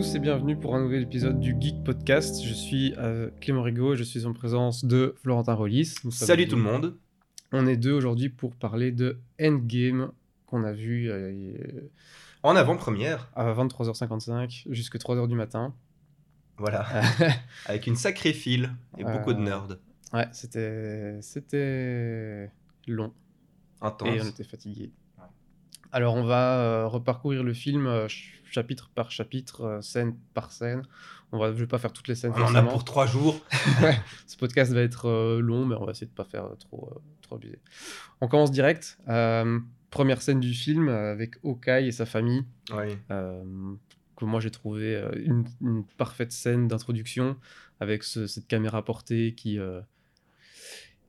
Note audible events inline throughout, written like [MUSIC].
tous et bienvenue pour un nouvel épisode du Geek Podcast. Je suis euh, Clément Rigaud et je suis en présence de Florentin Rollis. Salut tout le monde. On est deux aujourd'hui pour parler de Endgame qu'on a vu euh, En avant-première, à 23h55 jusqu'à 3h du matin. voilà, [LAUGHS] avec une sacrée file et beaucoup de Euh, nerds. Ouais, c'était c'était long et on Intense. était fatigué. Alors on va euh, reparcourir le film euh, chapitre par chapitre, euh, scène par scène. On va, je vais pas faire toutes les scènes. On en a pour trois jours. [LAUGHS] Ce podcast va être euh, long, mais on va essayer de pas faire euh, trop, euh, trop abusé. On commence direct. Première scène du film avec Hawkeye et sa famille. Oui. que moi j'ai trouvé une, une parfaite scène d'introduction avec ce- cette caméra portée qui,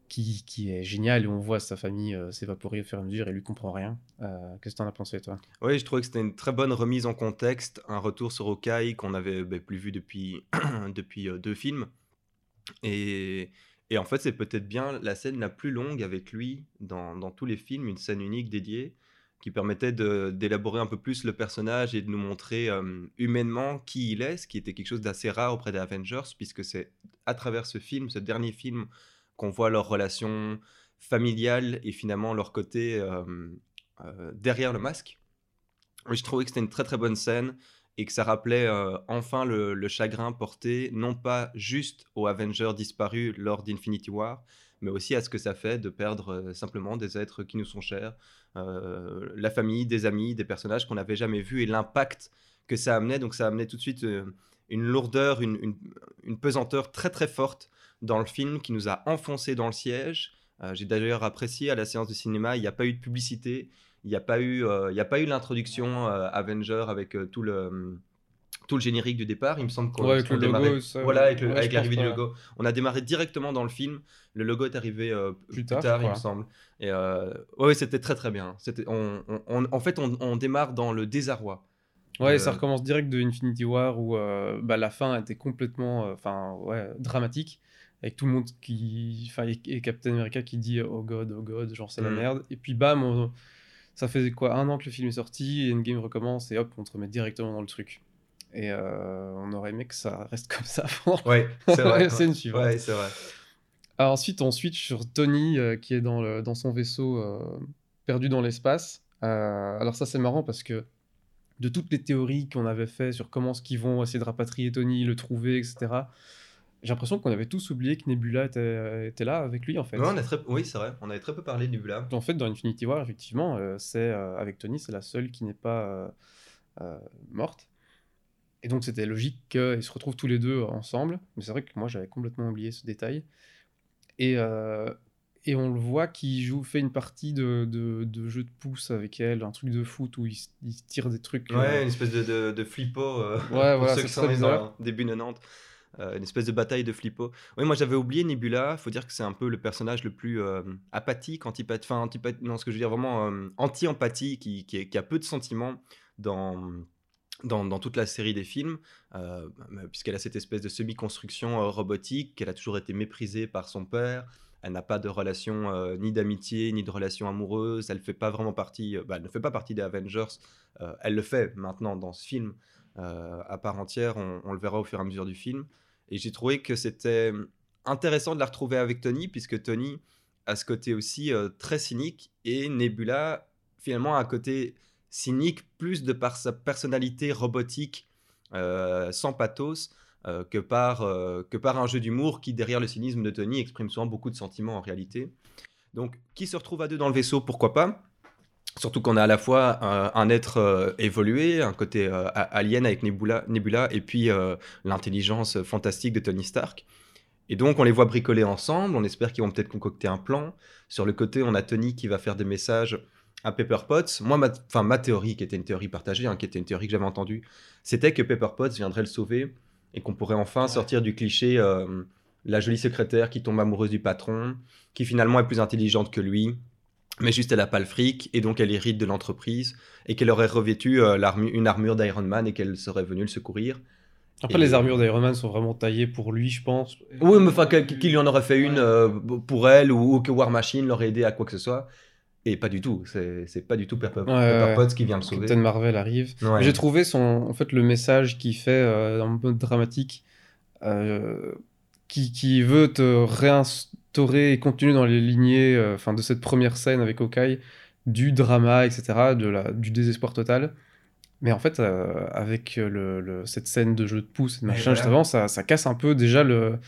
qui, qui est géniale et on voit sa famille euh, s'évaporer au fur et à mesure et lui comprend rien. Euh, Qu'est-ce que t'en as pensé toi? Oui, je trouvais que c'était une très bonne remise en contexte, un retour sur Hawkeye qu'on avait ben, plus vu depuis, [CLEARS THROAT] depuis euh, deux films. Et, et en fait, c'est peut-être bien la scène la plus longue avec lui dans, dans tous les films, une scène unique dédiée qui permettait d'élaborer un peu plus le personnage et de nous montrer humainement qui il est, ce qui était quelque chose d'assez rare auprès des Avengers, puisque c'est à travers ce film, ce dernier film, qu'on voit leur relation familiale et finalement leur côté euh, euh, derrière le masque. Je trouvais que c'était une très très bonne scène et que ça rappelait euh, enfin le, chagrin porté non pas juste aux Avengers disparus lors d'Infinity War, mais aussi à ce que ça fait de perdre simplement des êtres qui nous sont chers, la famille, des amis, des personnages qu'on n'avait jamais vus et l'impact que ça amenait. Donc ça amenait tout de suite une lourdeur, une pesanteur très très forte dans le film qui nous a enfoncé dans le siège. Euh, J'ai d'ailleurs apprécié à la séance de cinéma, il n'y a pas eu de publicité, il n'y a pas eu, euh, il y a pas eu l'introduction euh, Avenger avec tout le tout le générique du départ. Il me semble qu'on Ouais, avec on le logo, démarrait- ça, voilà, avec, ouais, l'arrivée du logo. On a démarré directement dans le film. Le logo est arrivé euh, plus, tard, il me semble. Et euh, ouais, c'était très très bien. C'était, on, on- on- en fait, on, on démarre dans le désarroi. Ouais, Euh, ça recommence direct de Infinity War où bah, la fin était complètement enfin ouais, dramatique. Avec tout le monde qui. Enfin, et, et Captain America qui dit Oh god, oh god, genre c'est la Mm. merde. Et puis bam, on- ça fait quoi Un an que le film est sorti, et Endgame recommence et hop, on te remet directement dans le truc. Et euh, on aurait aimé que ça reste [LAUGHS] comme ça avant. Ouais, c'est vrai. [LAUGHS] Scène suivante. ouais, c'est vrai. Alors ensuite, on switch sur Tony euh, qui est dans, le- dans son vaisseau euh, perdu dans l'espace. Alors ça, c'est marrant parce que de toutes les théories qu'on avait fait sur comment est-ce qu'ils vont essayer de rapatrier Tony, le trouver, etc., j'ai l'impression qu'on avait tous oublié que Nebula était, était là avec lui, en fait. Ouais, on a très... Oui, c'est vrai. On avait très peu parlé de Nebula. En fait, dans Infinity War, effectivement, euh, c'est euh, avec Tony, c'est la seule qui n'est pas euh, euh, morte. Et donc, c'était logique qu'ils se retrouvent tous les deux ensemble. Mais c'est vrai que moi, j'avais complètement oublié ce détail. Et, euh, et on le voit qui joue, fait une partie de, de, de jeu de pouce avec elle, un truc de foot où il, il tire des trucs. Ouais, euh, une espèce de, de, de flippo. euh, Ouais, [LAUGHS] pour voilà, ceux c'est qui très sont nés bizarre. début 90. Euh, une espèce de bataille de flippo. Oui, moi j'avais oublié Nebula. Faut dire que c'est un peu le personnage le plus euh, apathique, antipathique. Enfin, antipathique. Non, ce que je veux dire, vraiment euh, anti-empathie, qui, a peu de sentiments dans. Dans, toute la série des films, euh, puisqu'elle a cette espèce de semi-construction robotique, qu'elle a toujours été méprisée par son père, elle n'a pas de relation ni d'amitié ni de relation amoureuse. Elle fait pas vraiment partie. bah, ne fait pas partie des Avengers. Elle le fait maintenant dans ce film à part entière. On le verra au fur et à mesure du film. Et j'ai trouvé que c'était intéressant de la retrouver avec Tony, puisque Tony a ce côté aussi euh, très cynique et Nebula finalement a un côté cynique plus de par sa personnalité robotique euh, sans pathos euh, que, par, euh, que par un jeu d'humour qui, derrière le cynisme de Tony, exprime souvent beaucoup de sentiments en réalité. Donc, qui se retrouve à deux dans le vaisseau, pourquoi pas? Surtout qu'on a à la fois un, un être euh, évolué, un côté euh, alien avec Nebula, Nebula et puis euh, l'intelligence fantastique de Tony Stark. Et donc, on les voit bricoler ensemble. On espère qu'ils vont peut-être concocter un plan. Sur le côté, on a Tony qui va faire des messages à Pepper Potts. Moi, ma, enfin, ma théorie, qui était une théorie partagée, hein, qui était une théorie que j'avais entendue, c'était que Pepper Potts viendrait le sauver et qu'on pourrait enfin sortir du cliché euh, la jolie secrétaire qui tombe amoureuse du patron, qui finalement est plus intelligente que lui, mais juste elle a pas le fric et donc elle hérite de l'entreprise et qu'elle aurait revêtu euh, une armure d'Iron Man et qu'elle serait venue le secourir. Après, Et- les armures d'Iron Man sont vraiment taillées pour lui, je pense. Oui, mais enfin, qu'il lui en aurait fait une euh, pour elle ou, ou que War Machine l'aurait aidé à quoi que ce soit. Et pas du tout, c'est pas du tout Pepper, Ouais, Pepper ouais. Potts qui vient le sauver. Captain Marvel arrive. J'ai trouvé son, en fait, le message qu'il fait euh, en mode dramatique, euh, qui, qui veut te réinstaurer et continuer dans les lignées euh, enfin, de cette première scène avec Hawkeye, du drama, etc., de la, du désespoir total. Mais en fait, euh, avec le, le- cette scène de jeu de pouce et de Ouais, machin, juste avant, ça, ça casse un peu déjà le.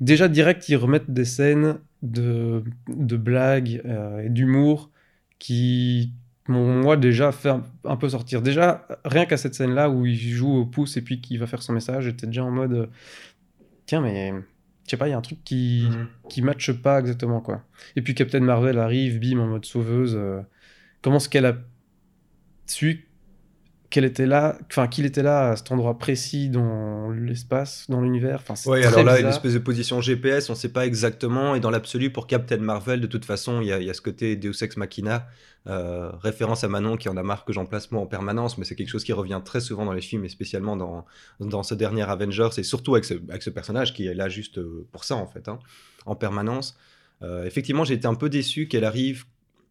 Déjà direct, ils remettent des scènes de, de blagues euh, et d'humour qui m'ont, moi, déjà fait un, un peu sortir. Déjà, rien qu'à cette scène-là où il joue au pouce et puis qu'il va faire son message, j'étais déjà en mode. Tiens, mais. Je sais pas, il y a un truc qui, Mhm. qui matche pas exactement, quoi. Et puis Captain Marvel arrive, bim, en mode sauveuse. euh, comment est-ce qu'elle a su qu'elle était là, enfin qu'il était là à cet endroit précis dans l'espace, dans l'univers. Enfin, Oui, alors là, une bizarre. espèce de position GPS, on ne sait pas exactement. Et dans l'absolu, pour Captain Marvel, de toute façon, il y, y a ce côté Deus Ex Machina, euh, référence à Manon qui en a marre que j'en place moi en permanence, mais c'est quelque chose qui revient très souvent dans les films, et spécialement dans, dans ce dernier Avengers, et surtout avec ce, avec ce personnage qui est là juste euh, pour ça, en fait, hein, en permanence. Euh, effectivement, j'ai été un peu déçu qu'elle arrive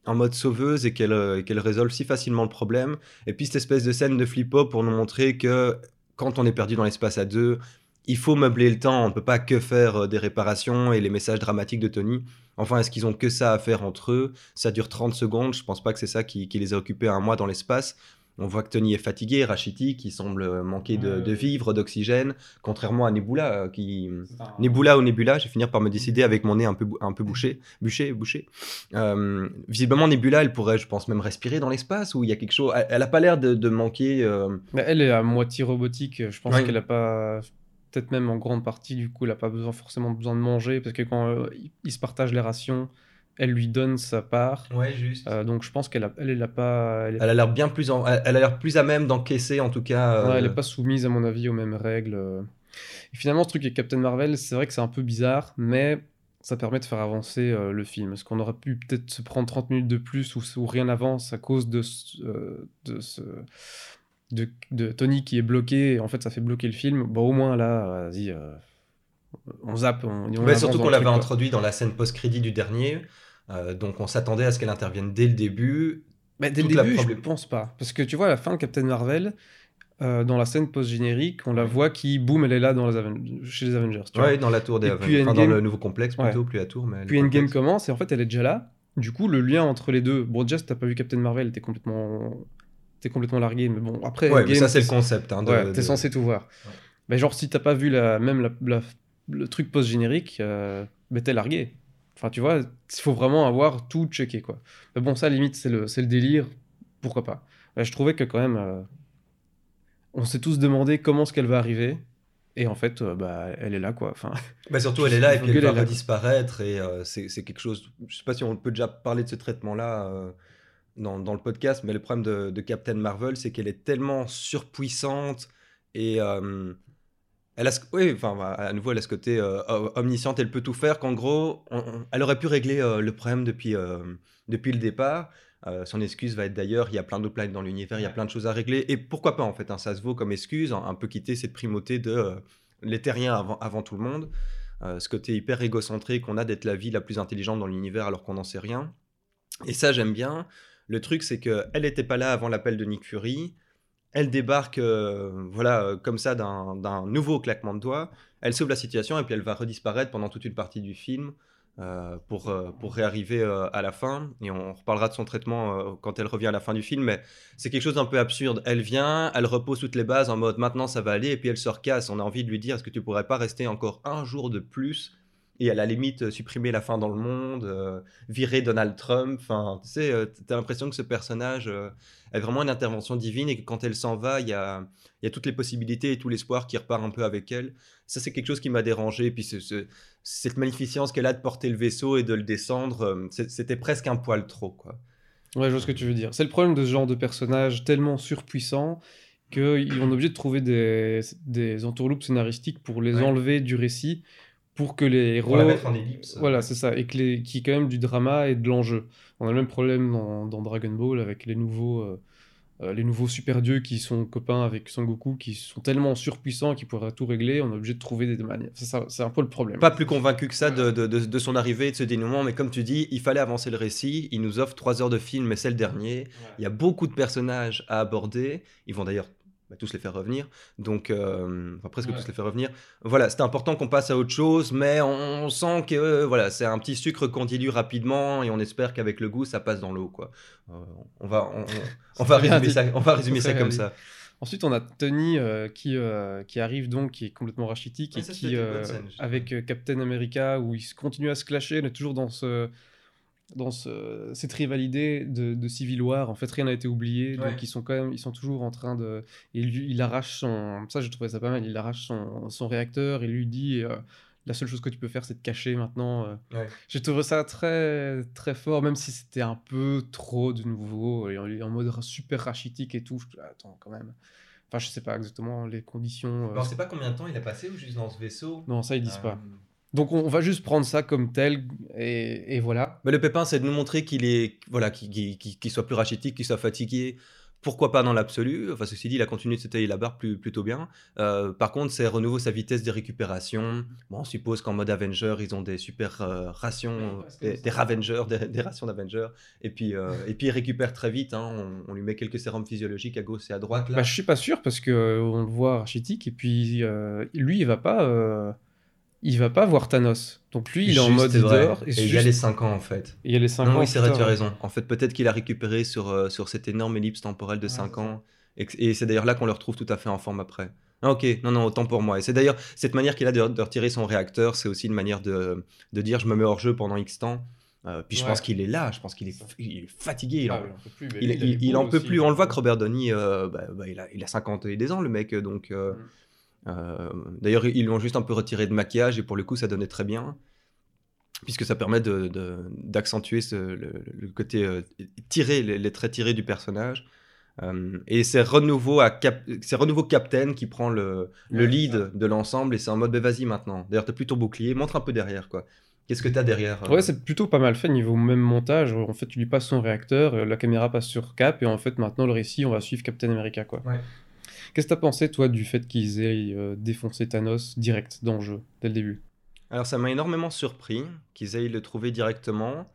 en mode sauveuse et qu'elle euh, résolve si facilement le problème. Et puis cette espèce de scène de flippo pour nous montrer que quand on est perdu dans l'espace à deux, il faut meubler le temps, on ne peut pas que faire euh, des réparations et les messages dramatiques de Tony. Enfin, est-ce qu'ils ont que ça à faire entre eux? Ça dure 30 secondes, je pense pas que c'est ça qui, qui les a occupés un mois dans l'espace. On voit que Tony est fatigué, rachitique, qui semble manquer de, de vivre, d'oxygène, contrairement à Nebula, euh, qui... Nebula ou Nebula, je vais finir par me décider avec mon nez un peu, un peu [LAUGHS] bouché, bouché, bouché. Euh, visiblement, Nebula, elle pourrait, je pense, même respirer dans l'espace, où il y a quelque chose... Elle, elle a pas l'air de, de manquer... euh, Mais elle est à moitié robotique. Je pense Ouais. qu'elle a pas, peut-être même en grande partie, du coup, elle a pas besoin forcément besoin de manger parce que quand euh, ils se partagent les rations, elle lui donne sa part. Ouais, juste. Euh, donc je pense qu'elle a, elle, elle a pas, elle a l'air bien plus, en- elle a l'air plus à même d'encaisser en tout cas. euh, ouais, elle est pas soumise à mon avis aux mêmes règles. euh. Et finalement, ce truc avec Captain Marvel, c'est vrai que c'est un peu bizarre, mais ça permet de faire avancer euh, le film. Parce qu'on aurait pu peut-être se prendre 30 minutes de plus ou, ou rien avance à cause de, ce- de ce. De, de Tony qui est bloqué, et en fait ça fait bloquer le film? Bon, au moins là, vas-y, euh, on zappe. On, on Ouais, avance surtout qu'on l'avait introduit dans la scène post-crédit du dernier. Euh, donc on s'attendait à ce qu'elle intervienne dès le début. Mais dès le début, je problém- pense pas. Parce que tu vois, à la fin de Captain Marvel, euh, dans la scène post-générique, on la voit qui, boum, elle est là dans les chez les Avengers. tu vois. Ouais, dans la tour des Avengers. dans le nouveau complexe plutôt, plus la tour. Mais Puis Endgame complexe. commence et en fait elle est déjà là. Du coup, le lien entre les deux. Bon, déjà, si t'as pas vu Captain Marvel, t'es complètement, t'es complètement largué. Mais bon, après, Ouais, mais ça c'est le concept. Hein, de- ouais, t'es censé tout voir. Mais genre, si t'as pas vu la, même la, la- le truc post-générique, euh, ben, t'es largué. Enfin, tu vois, il faut vraiment avoir tout checké, quoi. Mais bon, ça, limite, c'est le, délire. Pourquoi pas? Ouais, Je trouvais que quand même, euh, on s'est tous demandé comment est-ce qu'elle va arriver. Et en fait, euh, bah, elle est là, quoi. Enfin, [LAUGHS] Bah, surtout, elle est là et puis elle va là. redisparaître. Et euh, c'est c'est quelque chose. Je sais pas si on peut déjà parler de ce traitement-là euh, dans, dans le podcast, mais le problème de, de Captain Marvel, c'est qu'elle est tellement surpuissante et. Elle a ce, oui, enfin, bah, à nouveau, elle a ce côté euh, omnisciente, elle peut tout faire, qu'en gros, on- on- elle aurait pu régler euh, le problème depuis, euh, depuis le départ. Son excuse va être d'ailleurs, il y a plein d'autres planètes dans l'univers, il y a plein de choses à régler. Et pourquoi pas, en fait, hein, ça se vaut comme excuse, un, un peu quitter cette primauté de les terriens avant, avant tout le monde. Ce côté hyper égocentré qu'on a d'être la vie la plus intelligente dans l'univers alors qu'on n'en sait rien. Et ça, j'aime bien. Le truc, c'est qu'elle n'était pas là avant l'appel de Nick Fury. Elle débarque, euh, voilà, euh, comme ça, d'un nouveau claquement de doigts. Elle sauve la situation et puis elle va redisparaître pendant toute une partie du film euh, pour, pour réarriver à la fin. Et on reparlera de son traitement quand elle revient à la fin du film. Mais c'est quelque chose d'un peu absurde. Elle vient, elle repose toutes les bases en mode maintenant ça va aller, et puis elle se recasse. On a envie de lui dire est-ce que tu pourrais pas rester encore un jour de plus et à la limite euh, supprimer la fin dans le monde, euh, virer Donald Trump. Enfin, tu sais, euh, t'as l'impression que ce personnage euh, est vraiment une intervention divine et que quand elle s'en va, il y a, y a toutes les possibilités et tout l'espoir qui repart un peu avec elle. Ça, c'est quelque chose qui m'a dérangé. Et puis ce- ce- cette magnificence qu'elle a de porter le vaisseau et de le descendre, c'était presque un poil trop, quoi. Ouais, je vois ce que tu veux dire. C'est le problème de ce genre de personnage tellement surpuissant qu'on est obligé de trouver des, des entourloupes scénaristiques pour les Ouais. enlever du récit, pour que les héros... en ellipse. Voilà, c'est ça. Et que les... qu'il y ait quand même du drama et de l'enjeu. On a le même problème dans, dans Dragon Ball avec les nouveaux, euh, euh, les nouveaux super dieux qui sont copains avec Son Goku, qui sont tellement surpuissants qu'ils pourraient tout régler, on est obligé de trouver des manières. C'est ça- c'est un peu le problème. Pas plus convaincu que ça de, de- de- de son arrivée et de ce dénouement, mais comme tu dis, il fallait avancer le récit. Il nous offre trois heures de film, mais c'est le dernier. Il y a beaucoup de personnages à aborder. Ils vont d'ailleurs bah, tous les faire revenir. Donc, euh, enfin, presque Ouais. tous les faire revenir. Voilà, c'était important qu'on passe à autre chose, mais on, on sent que euh, voilà, c'est un petit sucre qu'on dilue rapidement et on espère qu'avec le goût, ça passe dans l'eau. quoi. Euh, on va, on, [LAUGHS] va résumer ça, on va [LAUGHS] résumer ça comme ça. Ensuite, on a Tony euh, qui, qui arrive donc, qui est complètement rachitique et qui, avec Captain America, où ils se continuent à se clasher, on est toujours dans, ce, dans ce, cette rivalité de, de Civil War. En fait, rien n'a été oublié, Ouais. donc ils sont quand même, ils sont toujours en train de. Et lui, il arrache son. Ça, j'ai trouvé ça pas mal. Il arrache son, son réacteur et lui dit. euh, la seule chose que tu peux faire, c'est te cacher maintenant. euh. Ouais. J'ai trouvé ça très, très fort, même si c'était un peu trop de nouveau, et en, en mode super rachitique et tout. Je- Attends, quand même. Enfin, je sais pas exactement les conditions. euh, on sait pas combien de temps il a passé ou juste dans ce vaisseau? Non, ça, ils disent Euh, pas. Donc, on, va juste prendre ça comme tel, et, et voilà. Mais le pépin, c'est de nous montrer qu'il est, voilà, qu'il soit plus rachitique, qu'il soit fatigué. Pourquoi pas dans l'absolu? Enfin, ceci dit, il a continué de se tailler la barre plus, plutôt bien. Euh, par contre, c'est renouveau sa vitesse de récupération. Bon, on suppose qu'en mode Avenger, ils ont des super euh, rations, Ouais, des, des Ravengers, des, des rations d'Avenger. Et puis, euh, et puis, il récupère très vite. hein. On, on lui met quelques sérums physiologiques à gauche et à droite. Là. Bah, je suis pas sûr parce que euh, on le voit rachitique, et puis euh, lui, il va pas. Il va pas voir Thanos. Donc lui, il est en mode leader. Et, il y a les 5 ans, en fait. il y a les 5 Non, ans. oui, c'est vrai, tu as raison. En fait, peut-être qu'il a récupéré sur, euh, sur cette énorme ellipse temporelle de Ouais, 5 c'est ans. Et, c'est d'ailleurs là qu'on le retrouve tout à fait en forme après. Ah, ok, non, non, autant pour moi. Et c'est d'ailleurs cette manière qu'il a de, de retirer son réacteur, c'est aussi une manière de, de dire je me mets hors jeu pendant X temps. Euh, puis je Ouais. pense qu'il est là, je pense qu'il est, il est fatigué. Il, Ah, en, il en peut plus. il, il- en peut aussi. On le voit que Robert Downey, euh, bah, bah, il, a, il a 50 et des ans, le mec. Donc, Mm. Euh, d'ailleurs, ils l'ont juste un peu retiré de maquillage et pour le coup, ça donnait très bien. Puisque ça permet de- de- d'accentuer ce- le, le côté euh, tiré, les, les traits tirés du personnage. Euh, et c'est renouveau, à Cap- c'est renouveau Captain qui prend le, le Ouais, lead de l'ensemble et c'est en mode bah, vas-y maintenant. D'ailleurs, t'as plus ton bouclier, montre un peu derrière quoi. Qu'est-ce que t'as derrière euh Ouais, c'est plutôt pas mal fait niveau même montage. En fait, tu lui passes son réacteur, la caméra passe sur Cap, et en fait, maintenant, le récit, on va suivre Captain America, quoi. Ouais. Qu'est-ce que t'as pensé, toi, du fait qu'ils aient euh, défoncé Thanos direct dans le jeu, dès le début? Alors ça m'a énormément surpris qu'ils aillent le trouver directement.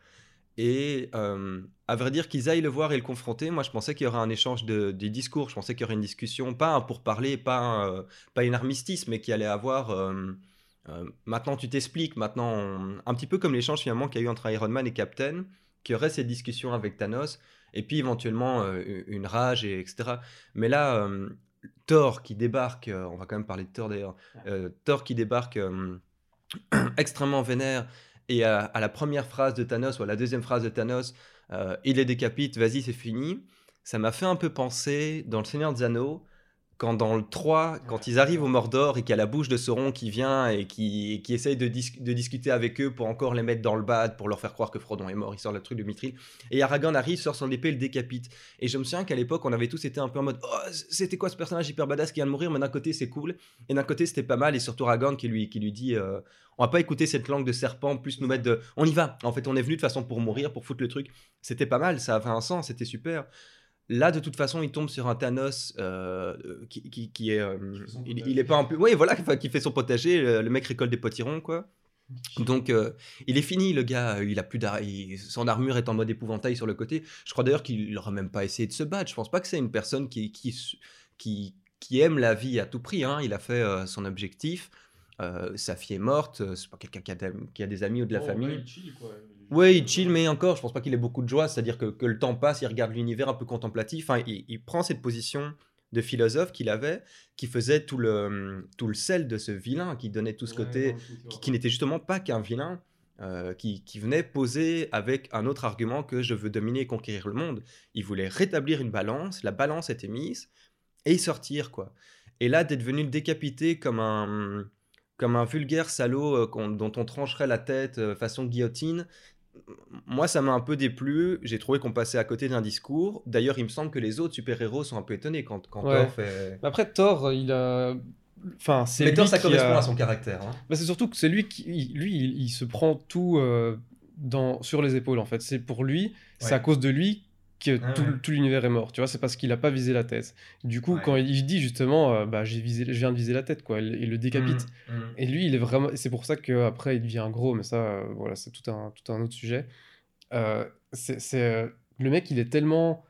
Et euh, à vrai dire qu'ils aillent le voir et le confronter, moi je pensais qu'il y aurait un échange de, discours, je pensais qu'il y aurait une discussion, pas un pourparler, pas, un, euh, pas une armistice, mais qu'il allait avoir... euh, maintenant tu t'expliques, maintenant un petit peu comme l'échange finalement qu'il y a eu entre Iron Man et Captain, qu'il y aurait cette discussion avec Thanos, et puis éventuellement une rage, et etc. Mais là, Thor qui débarque, euh, on va quand même parler de Thor d'ailleurs, euh, Thor qui débarque... [CLEARS THROAT] extrêmement vénère. Et à, à la première phrase de Thanos, ou à la deuxième phrase de Thanos, euh, il les décapite, vas-y, c'est fini. Ça m'a fait un peu penser dans Le Seigneur des Anneaux, quand dans le 3, quand ils arrivent au Mordor et qu'il y a la bouche de Sauron qui vient et qui, qui essaye de discuter avec eux pour encore les mettre dans le bad, pour leur faire croire que Frodon est mort, il sort le truc de Mithril. Et Aragorn arrive, sort son épée, le décapite. Et je me souviens qu'à l'époque, on avait tous été un peu en mode Oh, c'était quoi ce personnage hyper badass qui vient de mourir Mais d'un côté, c'est cool. Et d'un côté, c'était pas mal. Et surtout Aragorn qui lui, qui lui dit euh, On va pas écouter cette langue de serpent, plus nous mettre de. On y va. En fait, on est venu de façon pour mourir, pour foutre le truc. C'était pas mal, ça avait un sens, c'était super. Là, de toute façon, il tombe sur un Thanos euh, qui, qui, qui est. euh, il, est pas en plus. Oui, voilà, qui fait son potager. Le, le mec récolte des potirons, quoi. Donc, euh, il est fini, le gars. euh, Il a plus d'ar- il- Son armure est en mode épouvantail sur le côté. Je crois d'ailleurs qu'il n'aurait même pas essayé de se battre. Je pense pas que c'est une personne qui, qui, qui, qui aime la vie à tout prix. hein. Il a fait euh, son objectif. Euh, sa fille est morte. euh, C'est pas quelqu'un qui a, des- qui a des amis ou de la Oh, famille. ouais, chill, quoi. Oui, il chill, mais encore, je pense pas qu'il ait beaucoup de joie. C'est-à-dire que, que le temps passe, il regarde l'univers un peu contemplatif. Enfin, il, il prend cette position de philosophe qu'il avait, qui faisait tout le, tout le sel de ce vilain, qui donnait tout ce côté, qui, qui n'était justement pas qu'un vilain, euh, qui, qui venait poser avec un autre argument que je veux dominer et conquérir le monde. Il voulait rétablir une balance, la balance était mise, et sortir, quoi. Et là, d'être venu le décapiter comme un, comme un vulgaire salaud euh, dont on trancherait la tête euh, façon guillotine, moi, ça m'a un peu déplu. J'ai trouvé qu'on passait à côté d'un discours. D'ailleurs, il me semble que les autres super-héros sont un peu étonnés quand, quand Ouais. Thor fait... Mais Après, Thor, il a. Enfin, c'est Mais Thor, ça correspond a- à son caractère. hein. Bah, c'est surtout que c'est lui qui, lui, il, il se prend tout euh, dans, sur les épaules en fait. C'est pour lui, c'est à cause de lui que Ah tout, ouais. tout l'univers est mort, tu vois, c'est parce qu'il a pas visé la tête. Du coup, Ouais. quand il dit justement, euh, bah, j'ai visé, je viens de viser la tête, quoi, il, il le décapite. Mm, mm. Et lui, il est vraiment. C'est pour ça qu'après, il devient gros, mais ça, euh, voilà, c'est tout un, tout un autre sujet. Euh, c'est, le mec, il est tellement.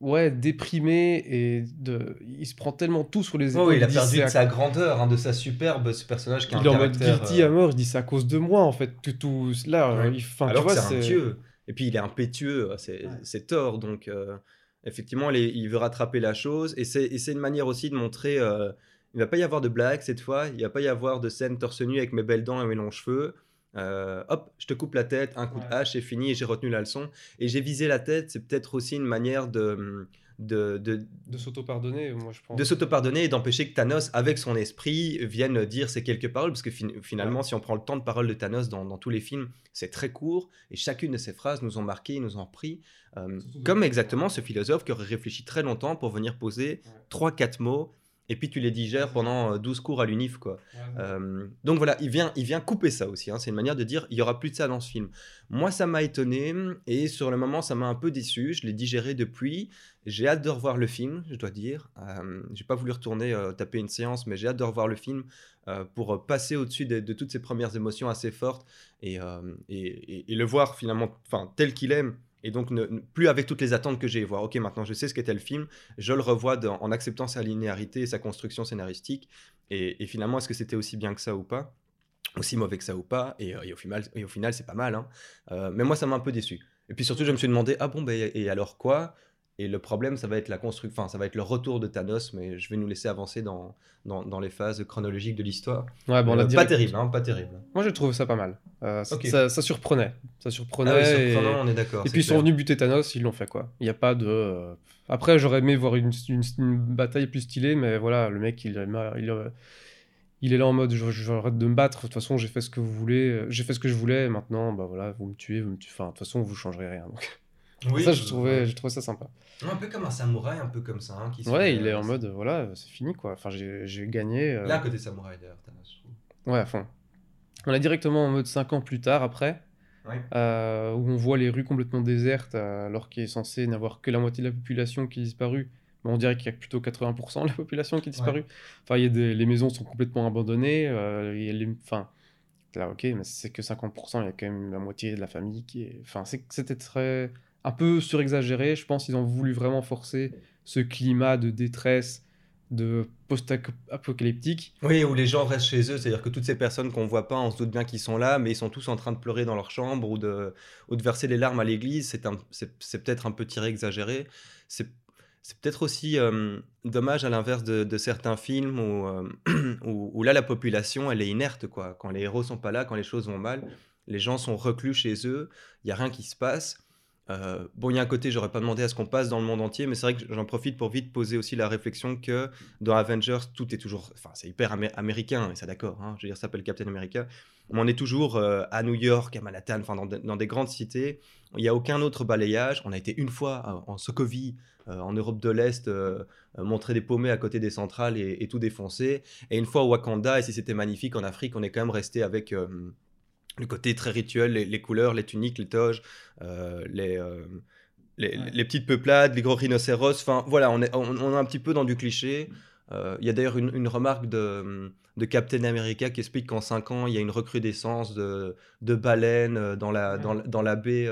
ouais, déprimé et de, il se prend tellement tout sur les Ouais, épaules. il a perdu de sa grandeur, hein, de sa superbe, ce personnage qui a un Il est en mode guilty à mort, il dit c'est à cause de moi en fait que tout. Là, Ouais. il, Alors tu vois, c'est un dieu. Et puis il est impétueux, c'est Ouais. c'est Thor, donc euh, effectivement il, veut rattraper la chose. Et c'est une manière aussi de montrer, euh, il va pas y avoir de blague cette fois, il va pas y avoir de scène torse nu avec mes belles dents et mes longs cheveux. Euh, hop, je te coupe la tête, un coup de hache, c'est fini j'ai retenu la leçon. Et j'ai visé la tête, c'est peut-être aussi une manière de, de, de, De s'auto-pardonner, moi je pense. de s'auto-pardonner et d'empêcher que Thanos, avec son esprit, vienne dire ces quelques paroles. Parce que fin- finalement, si on prend le temps de parole de Thanos dans, dans tous les films, c'est très court. Et chacune de ces phrases nous ont marqué, nous ont pris. euh, comme exactement ce philosophe qui aurait réfléchi très longtemps pour venir poser Ouais. 3-4 mots. Et puis tu les digères pendant euh, 12 cours à l'UNIF. quoi. Ouais, Euh, donc voilà, il vient, il vient couper ça aussi. hein. C'est une manière de dire il y aura plus de ça dans ce film. Moi, ça m'a étonné et sur le moment, ça m'a un peu déçu. Je l'ai digéré depuis. J'ai hâte de revoir le film, je dois dire. Euh, j'ai pas voulu retourner euh, taper une séance, mais j'ai hâte de revoir le film euh, pour euh, passer au-dessus de, de toutes ces premières émotions assez fortes et, euh, et, et- et le voir finalement, tel qu'il est. Et donc, plus avec toutes les attentes que j'ai, voir, ok, maintenant je sais ce qu'était le film, je le revois en acceptant sa linéarité et sa construction scénaristique. Et, finalement, est-ce que c'était aussi bien que ça ou pas? Aussi mauvais que ça ou pas? Et, euh, au final, final c'est pas mal. hein. Euh, mais moi, ça m'a un peu déçu. Et puis surtout, je me suis demandé, ah bon, ben, et alors quoi? Et le problème, ça va être la construction, enfin, ça va être le retour de Thanos, mais je vais nous laisser avancer dans, dans, dans les phases chronologiques de l'histoire. Ouais, bon, on Euh, pas terrible, hein, pas terrible. Moi j'ai trouvé ça pas mal. Euh, ça, Ok. ça, ça surprenait. Ça surprenait. Ah oui, et- on est d'accord. Et puis ils sont venus buter Thanos, ils l'ont fait quoi. Il n'y a pas de. euh, Après, j'aurais aimé voir une, une- une bataille plus stylée, mais voilà, le mec, il, il, il est là en mode je- j'arrête de me battre, de toute façon, j'ai fait ce que vous voulez, j'ai fait ce que je voulais, maintenant, bah voilà, vous me tuez, vous me tuez. Enfin, de toute façon, vous changerez rien. Donc, Oui, ça, je trouvais, j'ai trouvé ça sympa. Un peu comme un samouraï, un peu comme ça. hein, qui Ouais, il est euh, en mode voilà, c'est fini quoi. Enfin, j'ai j'ai gagné. euh, Là, côté samouraï d'ailleurs, Thanos. je trouve. Ouais, à fond. On est directement en mode 5 ans plus tard, après, Ouais. euh, où on voit les rues complètement désertes, alors qu'il est censé n'avoir que la moitié de la population qui est disparue. Mais on dirait qu'il y a plutôt 80% de la population qui est disparue. Enfin, il y a des- les maisons sont complètement abandonnées. euh, il y a les- Enfin, là, ok, mais c'est que 50%, il y a quand même la moitié de la famille qui est... Enfin, c'était très... un peu surexagéré. Je pense qu'ils ont voulu vraiment forcer ce climat de détresse, de post-apocalyptique. Oui, où les gens restent chez eux, c'est-à-dire que toutes ces personnes qu'on voit pas, on se doute bien qu'ils sont là, mais ils sont tous en train de pleurer dans leur chambre ou de, verser les larmes à l'église. C'est peut-être un peu tiré, exagéré. C'est c'est peut-être aussi euh, dommage à l'inverse de, certains films où, euh, [CLEARS THROAT] où là la population elle est inerte quoi. Quand les héros sont pas là, quand les choses vont mal, les gens sont reclus chez eux, il y a rien qui se passe. Euh, bon, il y a un côté, j'aurais pas demandé à ce qu'on passe dans le monde entier, mais c'est vrai que j'en profite pour vite poser aussi la réflexion que dans Avengers, tout est toujours. Enfin, c'est hyper amé- américain, et ça d'accord, hein, je veux dire, ça s'appelle Captain America. Mais on est toujours euh, à New York, à Manhattan, enfin, dans, de- dans des grandes cités. Il n'y a aucun autre balayage. On a été une fois euh, en Sokovie, en Europe de l'Est, montrer des paumés à côté des centrales et, et tout défoncer. Et une fois au Wakanda, et si c'était magnifique en Afrique, on est quand même resté avec. Le côté très rituel, les, les couleurs, les tuniques, les toges, euh, les, euh, les, Ouais. les petites peuplades, les gros rhinocéros. Enfin, voilà, on est, on, on est un petit peu dans du cliché. Euh, Il y a d'ailleurs une, une remarque de, de Captain America qui explique qu'en 5 ans, il y a une recrudescence de, de baleines dans la, Ouais. dans, dans la baie.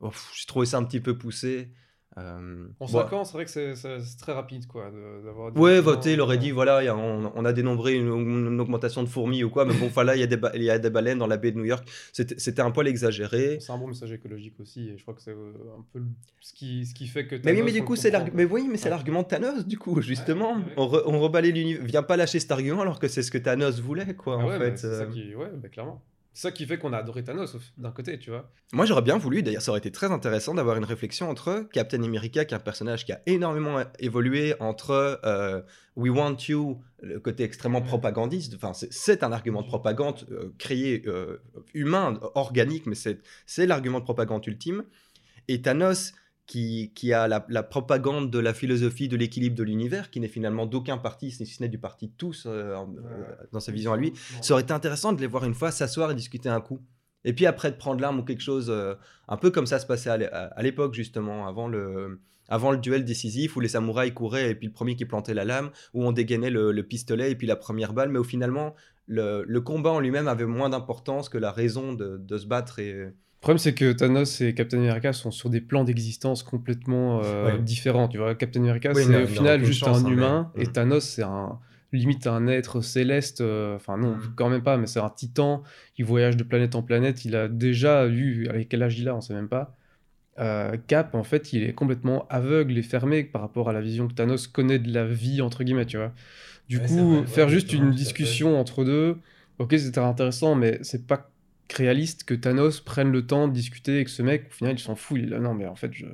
oh, J'ai trouvé ça un petit peu poussé. Euh, En bon. 5 ans, c'est vrai que c'est- très rapide, quoi, de- d'avoir... Ouais, voter, il aurait dit voilà, a- on, on a dénombré une, une augmentation de fourmis ou quoi, mais bon, enfin là, il y, a des ba- il y a des baleines dans la baie de New York. C'était un poil exagéré. C'est un bon message écologique aussi, et je crois que c'est euh, un peu ce qui, ce qui fait que... Mais oui, mais du coup, c'est. Mais oui, mais c'est Ouais. l'argument de Thanos, du coup, justement. ouais. On, re- on rebalaye l'univers. Viens pas lâcher cet argument alors que c'est ce que Thanos voulait, quoi, Ah en bah, fait. ça euh. qui... Ouais, bah, clairement. C'est ça qui fait qu'on a adoré Thanos, d'un côté, tu vois. Moi, j'aurais bien voulu, d'ailleurs, ça aurait été très intéressant d'avoir une réflexion entre Captain America, qui est un personnage qui a énormément évolué, entre euh, We Want You, le côté extrêmement propagandiste, enfin, c'est- un argument de propagande euh, créé, euh, humain, organique, mais c'est c'est l'argument de propagande ultime, et Thanos, qui, qui a la, la propagande de la philosophie de l'équilibre de l'univers, qui n'est finalement d'aucun parti, si ce n'est du parti de tous, euh, en- euh, dans sa vision à lui, ça aurait été intéressant de les voir une fois s'asseoir et discuter un coup. Et puis après de prendre l'arme ou quelque chose, euh, un peu comme ça se passait à l'époque justement, avant le, avant le duel décisif où les samouraïs couraient et puis le premier qui plantait la lame, où on dégainait le, pistolet et puis la première balle, mais au finalement, le, le combat en lui-même avait moins d'importance que la raison de, de se battre et le problème, c'est que Thanos et Captain America sont sur des plans d'existence complètement euh, différents. Tu vois, Captain America, c'est au final juste un hein, humain, et. Thanos, c'est un limite un être céleste. Euh, enfin, non, mm. quand même pas, mais c'est un titan. Il voyage de planète en planète. Il a déjà vu, avec quel âge il a, on sait même pas. Euh, Cap, en fait, il est complètement aveugle et fermé par rapport à la vision que Thanos connaît de la vie, entre guillemets, tu vois. Du coup, faire juste une discussion entre deux, ok, c'était intéressant, mais c'est pas réaliste que Thanos prenne le temps de discuter avec ce mec. Au final, il s'en fout. Il non, mais en fait, je.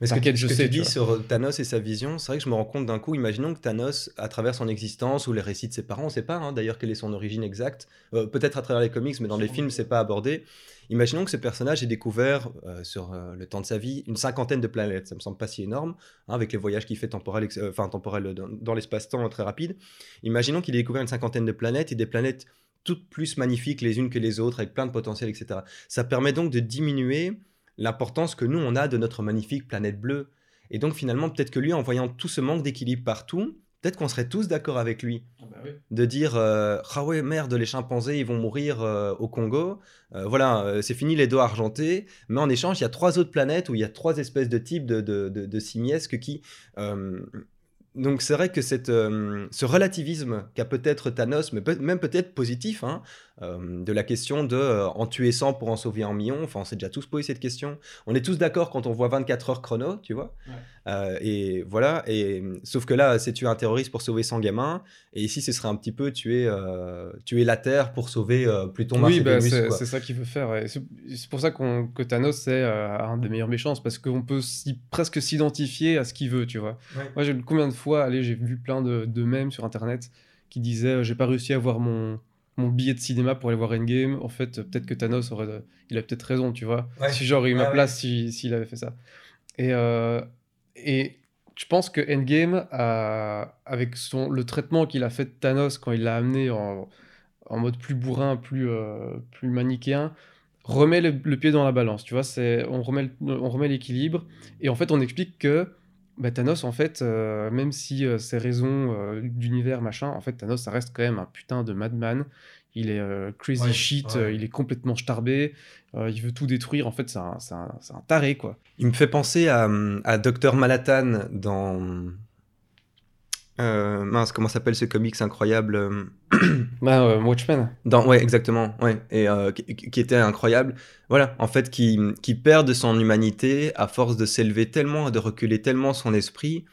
Mais ce que, je sais, tu dis sur Thanos et sa vision, c'est vrai que je me rends compte d'un coup, imaginons que Thanos, à travers son existence ou les récits de ses parents, on ne sait pas hein, d'ailleurs quelle est son origine exacte, euh, peut-être à travers les comics, mais dans les films, c'est pas abordé. Imaginons que ce personnage ait découvert euh, sur euh, le temps de sa vie une cinquantaine de planètes. Ça me semble pas si énorme, hein, avec les voyages qu'il fait temporels, enfin temporel dans, dans l'espace-temps très rapide. Imaginons qu'il ait découvert une cinquantaine de planètes et des planètes toutes plus magnifiques les unes que les autres, avec plein de potentiel, etc. Ça permet donc de diminuer l'importance que nous, on a de notre magnifique planète bleue. Et donc finalement, peut-être que lui, en voyant tout ce manque d'équilibre partout, peut-être qu'on serait tous d'accord avec lui. Ah bah de dire, euh, ah ouais, merde, les chimpanzés, ils vont mourir euh, au Congo. Euh, voilà, c'est fini les dos argentés. Mais en échange, il y a trois autres planètes où il y a trois espèces de types de, de, de simiesques qui donc c'est vrai que euh, ce relativisme qu'a peut-être Thanos, mais même peut-être positif, hein, de la question de euh, en tuer 100 pour en sauver un million. Enfin, on s'est déjà tous posé cette question. On est tous d'accord quand on voit 24 heures chrono, tu vois. Euh, et voilà. Et sauf que là, c'est tuer un terroriste pour sauver 100 gamins. Et ici, ce serait un petit peu tuer, tuer la Terre pour sauver Pluton, Mars oui, bah, c'est ça qu'il veut faire. C'est pour ça que Thanos c'est un des meilleurs méchants, parce qu'on peut presque s'identifier à ce qu'il veut, tu vois. Moi, j'ai combien de fois, allez, j'ai vu plein de, de mèmes sur Internet qui disaient j'ai pas réussi à voir mon mon billet de cinéma pour aller voir Endgame, en fait, peut-être que Thanos aurait, il a peut-être raison, tu vois. Si j'aurais eu ma place s'il avait fait ça. Et, euh, et je pense que Endgame, avec son, le traitement qu'il a fait de Thanos quand il l'a amené en, en, mode plus bourrin, plus, euh, plus manichéen, remet le, pied dans la balance, tu vois. On remet, on remet l'équilibre. Et en fait, on explique que bah, Thanos, en fait, euh, même si euh, ses raisons euh, d'univers, machin, en fait, Thanos, ça reste quand même un putain de madman. Il est crazy shit, il est complètement starbé, il veut tout détruire. En fait, c'est un, un, taré, quoi. Il me fait penser à, à Dr. Manhattan dans euh, mince, comment s'appelle ce comics incroyable euh, [CLEARS THROAT] bah, euh, Watchmen. Dans, ouais, exactement. Ouais, et qui, était incroyable. Voilà, en fait, qui, qui perd de son humanité à force de s'élever tellement et de reculer tellement son esprit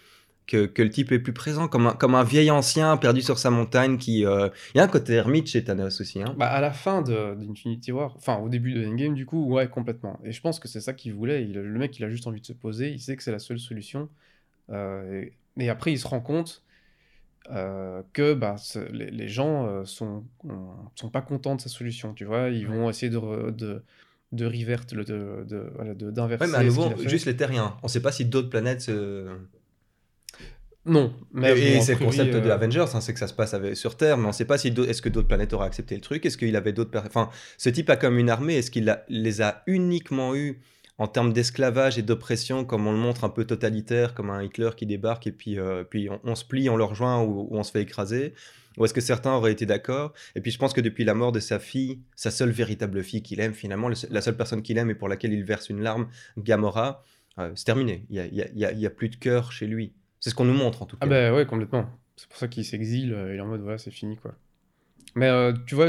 que, que, le type est plus présent, comme un, comme un vieil ancien perdu sur sa montagne. Qui, il y a un côté ermite chez Thanos aussi. Hein. Bah, à la fin d'Infinity War, enfin au début de Endgame, du coup, ouais, complètement. Et je pense que c'est ça qu'il voulait. Il, le mec, il a juste envie de se poser. Il sait que c'est la seule solution. et, et après, il se rend compte euh, que bah, les, les, gens euh, sont, sont pas contents de sa solution, tu vois. Ils vont essayer de, de, de revert, de, de, d'inverser. Ouais, mais à nouveau, juste les terriens. On sait pas si d'autres planètes. Non, mais et, c'est le concept de euh, Avengers, hein, c'est que ça se passe sur Terre, mais on ne sait pas si est-ce que d'autres planètes auraient accepté le truc, est-ce qu'il avait d'autres, enfin, ce type a comme une armée, est-ce qu'il les a uniquement eu en termes d'esclavage et d'oppression, comme on le montre un peu totalitaire, comme un Hitler qui débarque et puis, euh, puis on, se plie, on le rejoint ou, on se fait écraser Ou est-ce que certains auraient été d'accord? Et puis je pense que depuis la mort de sa fille, sa seule véritable fille qu'il aime finalement, la seule personne qu'il aime et pour laquelle il verse une larme, Gamora, euh, c'est terminé. Il n'y a, y a, y a, plus de cœur chez lui. C'est ce qu'on nous montre en tout ah cas. Ah ben ouais, complètement. C'est pour ça qu'il s'exile, euh, il est en mode voilà, c'est fini quoi. Mais tu vois,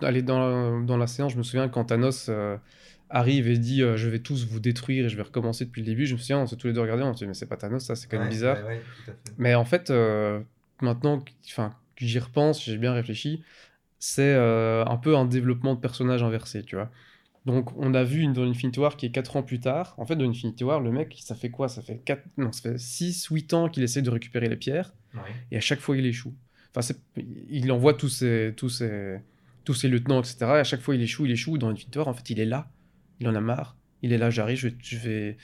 aller dans, dans, la séance, je me souviens quand Thanos arrive et dit euh, je vais tous vous détruire et je vais recommencer depuis le début. Je me souviens, on s'est tous les deux regardés, on s'est dit mais c'est pas Thanos, ça c'est quand même bizarre. mais en fait, euh, maintenant que j'y repense, j'ai bien réfléchi, c'est euh, un peu un développement de personnage inversé, tu vois. Donc on a vu dans Infinity War qui est 4 ans plus tard. En fait, dans Infinity War, le mec, ça fait quoi? Ça fait 4 non, ça fait 6 8 ans qu'il essaie de récupérer les pierres et à chaque fois il échoue. Enfin, il envoie tous ses tous ses tous ses lieutenants etc. Et à chaque fois il échoue, il échoue dans Infinity War en fait, il est là il en a marre. Il est là, j'arrive, je, vais.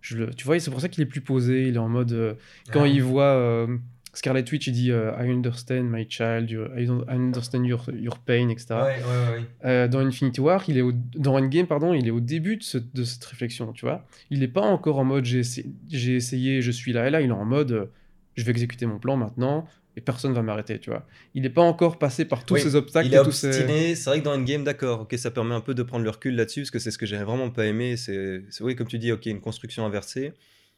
Je le... Tu vois, c'est pour ça qu'il est plus posé. Il est en mode. Euh, quand il voit euh, Scarlet Witch, il dit euh, I understand my child, you- I don't- I understand your, your pain, etc. Ouais, ouais, ouais. Dans Infinity War, il est au, dans Endgame, pardon, il est au début de, ce- de cette réflexion, tu vois. Il n'est pas encore en mode j'ai essayé, je suis là et là. Il est en mode je vais exécuter mon plan maintenant et personne va m'arrêter, tu vois. Il n'est pas encore passé par tous Oui, ces obstacles Il est et ces... obstiné, c'est vrai que dans Endgame, d'accord, ok, ça permet un peu de prendre le recul là-dessus, parce que c'est ce que j'ai vraiment pas aimé, c'est, oui, comme tu dis, ok, une construction inversée,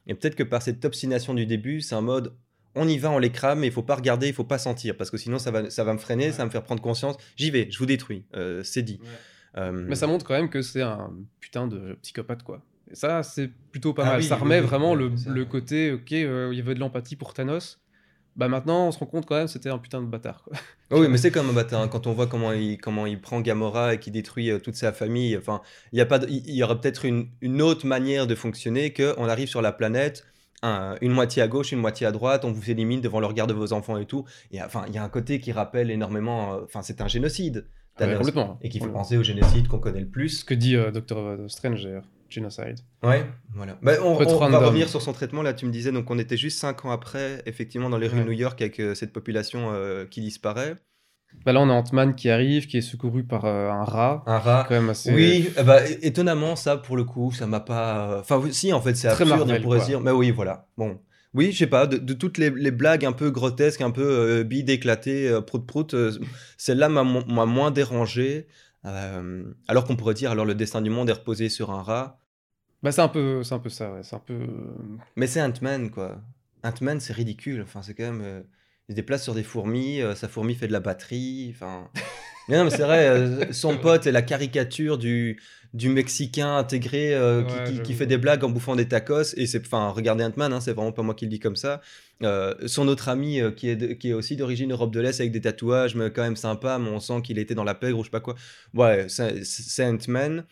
et peut-être que par cette obstination du début, c'est un mode, on y va, on les crame, mais il faut pas regarder, il faut pas sentir, parce que sinon ça va, ça va me freiner, Ouais. ça va me faire prendre conscience, j'y vais, je vous détruis, euh, c'est dit. Euh, Mais ça montre quand même que c'est un putain de psychopathe, quoi. Et ça, c'est plutôt pas Ah mal. oui, ça remet oui, vraiment oui, le, ça- le côté, ok, euh, il y avait de l'empathie pour Thanos. Bah maintenant, on se rend compte quand même, c'était un putain de bâtard, quoi. Oh [LAUGHS] oui, mais c'est comme un bâtard. hein, Quand on voit comment il, comment il prend Gamora et qu'il détruit euh, toute sa famille, enfin, il y a pas, de- il il y aurait peut-être une, une autre manière de fonctionner que on arrive sur la planète, un- une moitié à gauche, une moitié à droite, on vous élimine devant le regard de vos enfants et tout. Et enfin, il y a un côté qui rappelle énormément. euh, Enfin, c'est un génocide. Ouais, complètement. et faut Complètement. penser au génocide qu'on connaît le plus. Ce que dit euh, Doctor Strange, d'ailleurs? Genocide. Ouais, voilà. Bah, on, va revenir sur son traitement. Là, tu me disais, donc on était juste 5 ans après, effectivement, dans les rues Ouais. de New York avec euh, cette population euh, qui disparaît. Bah là, on a Ant-Man qui arrive, qui est secouru par euh, un rat. Un rat. Quand même assez... Oui, eh é- étonnamment, ça, pour le coup, ça m'a pas. Enfin, si, en fait, c'est Très absurde, Marvel, on pourrait se dire. Mais oui, voilà. Bon. Oui, je sais pas, de, de toutes les, les blagues un peu grotesques, un peu euh, bide éclatées, euh, prout-prout, euh, celle-là m'a mo- m'a moins dérangé. euh, alors qu'on pourrait dire, alors le destin du monde est reposé sur un rat. Bah c'est un peu, c'est un peu ça, ouais. C'est un peu... Mais c'est Ant-Man, quoi. Ant-Man, c'est ridicule. Enfin, c'est quand même. euh, il se déplace sur des fourmis, euh, sa fourmi fait de la batterie. Enfin. [LAUGHS] Mais non, mais c'est vrai, euh, son pote est la caricature du, du Mexicain intégré euh, qui, Ouais, qui- fait des blagues en bouffant des tacos. Et c'est. Enfin, regardez Ant-Man, hein, c'est vraiment pas moi qui le dis comme ça. Euh, son autre ami euh, qui, est de- qui est aussi d'origine Europe de l'Est avec des tatouages, mais quand même sympa, mais on sent qu'il était dans la pègre ou je sais pas quoi. Ouais, c'est c'est Ant-Man.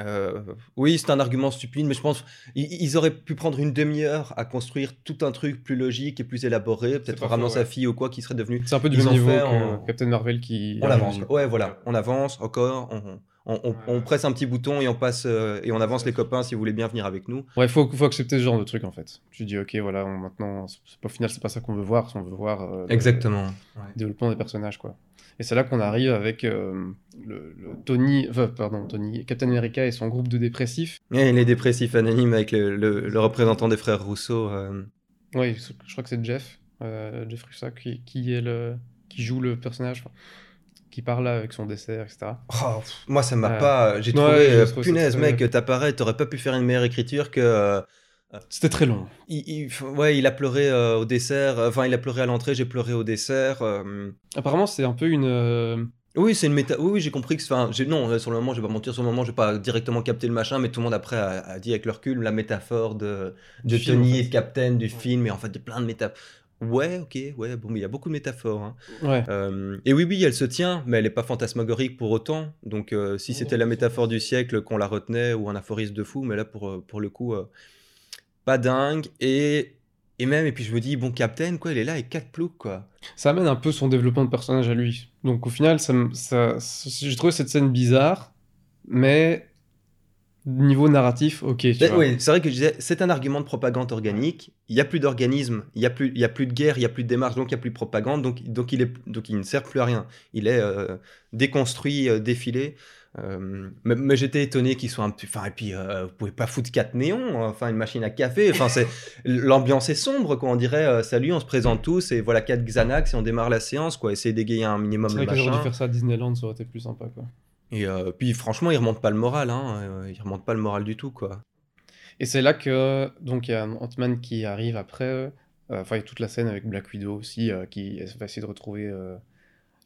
Euh, oui, c'est un argument stupide, mais je pense ils, auraient pu prendre une demi-heure à construire tout un truc plus logique et plus élaboré, peut-être en ramenant sa fille ou quoi qui serait devenu. C'est un peu du même niveau que en- Captain Marvel qui... On avance. Ouais, voilà, on avance encore, on, on- on- on presse un petit bouton et on passe euh, et on avance les copains si vous voulez bien venir avec nous. Ouais, faut, faut accepter ce genre de truc, en fait. Tu dis, ok, voilà, on- maintenant, c'est- au final, c'est pas ça qu'on veut voir, on veut voir... euh, Exactement. le développement des personnages, quoi. Et c'est là qu'on arrive avec euh, le, le Tony... Enfin, pardon, Tony... Captain America et son groupe de dépressifs. Et les dépressifs anonymes avec le, le- le représentant des frères Rousseau. euh, Oui, je crois que c'est Jeff, euh, Jeff Russo qui, qui, est le, qui joue le personnage, qui parle avec son dessert, etc. Oh, pff, moi, ça m'a Ouais. pas. J'ai Ouais, trouvé. euh, trouvé punaise, mec, t'apparais, t'aurais pas pu faire une meilleure écriture que. C'était très long. il, il- ouais, il a pleuré euh, au dessert. euh, Enfin, il a pleuré à l'entrée, j'ai pleuré au dessert. euh, Apparemment, c'est un peu une... euh, Oui, c'est une méta. Oui, oui, j'ai compris que. Enfin, non, sur le moment, je vais pas mentir, sur le moment, j'ai pas directement capté le machin, mais tout le monde après a, a dit avec le recul la métaphore de, de Du film, Tony en fait. et de Captain, du film, et en fait, il y a plein de métaphores. Ouais, ok, ouais, bon, mais il y a beaucoup de métaphores. hein. Ouais. Euh, et oui, oui, elle se tient, mais elle n'est pas fantasmagorique pour autant. Donc, euh, si c'était la métaphore du siècle qu'on la retenait ou un aphorisme de fou, mais là, pour, pour le coup, euh, pas dingue. Et, et même, et puis je me dis, bon, Captain, quoi, il est là avec quatre ploucs, quoi. Ça amène un peu son développement de personnage à lui. Donc au final, ça, j'ai trouvé cette scène bizarre, mais niveau narratif, ok. Vois. oui, c'est vrai que je disais, c'est un argument de propagande organique. Il n'y a plus d'organisme, il n'y a, plus- il y a plus de guerre, il n'y a plus de démarche, donc il n'y a plus de propagande, donc, donc, il est, donc il ne sert plus à rien. Il est euh, déconstruit, euh, défilé. Euh, mais mais j'étais étonné qu'il soit un petit. Enfin, et puis, euh, vous pouvez pas foutre quatre néons, hein, enfin, une machine à café. Enfin, c'est l'ambiance est sombre, quoi. On dirait, euh, salut, on se présente tous et voilà quatre Xanax et on démarre la séance, quoi. Essayer d'égayer un minimum C'est vrai qu'ils auraient dû faire ça à Disneyland, ça aurait été plus sympa, quoi. Et euh, puis, franchement, il remonte pas le moral, hein. euh, il remonte pas le moral du tout, quoi. Et c'est là que donc il y a Ant-Man qui arrive après. euh, Enfin, il y a toute la scène avec Black Widow aussi, qui va essayer de retrouver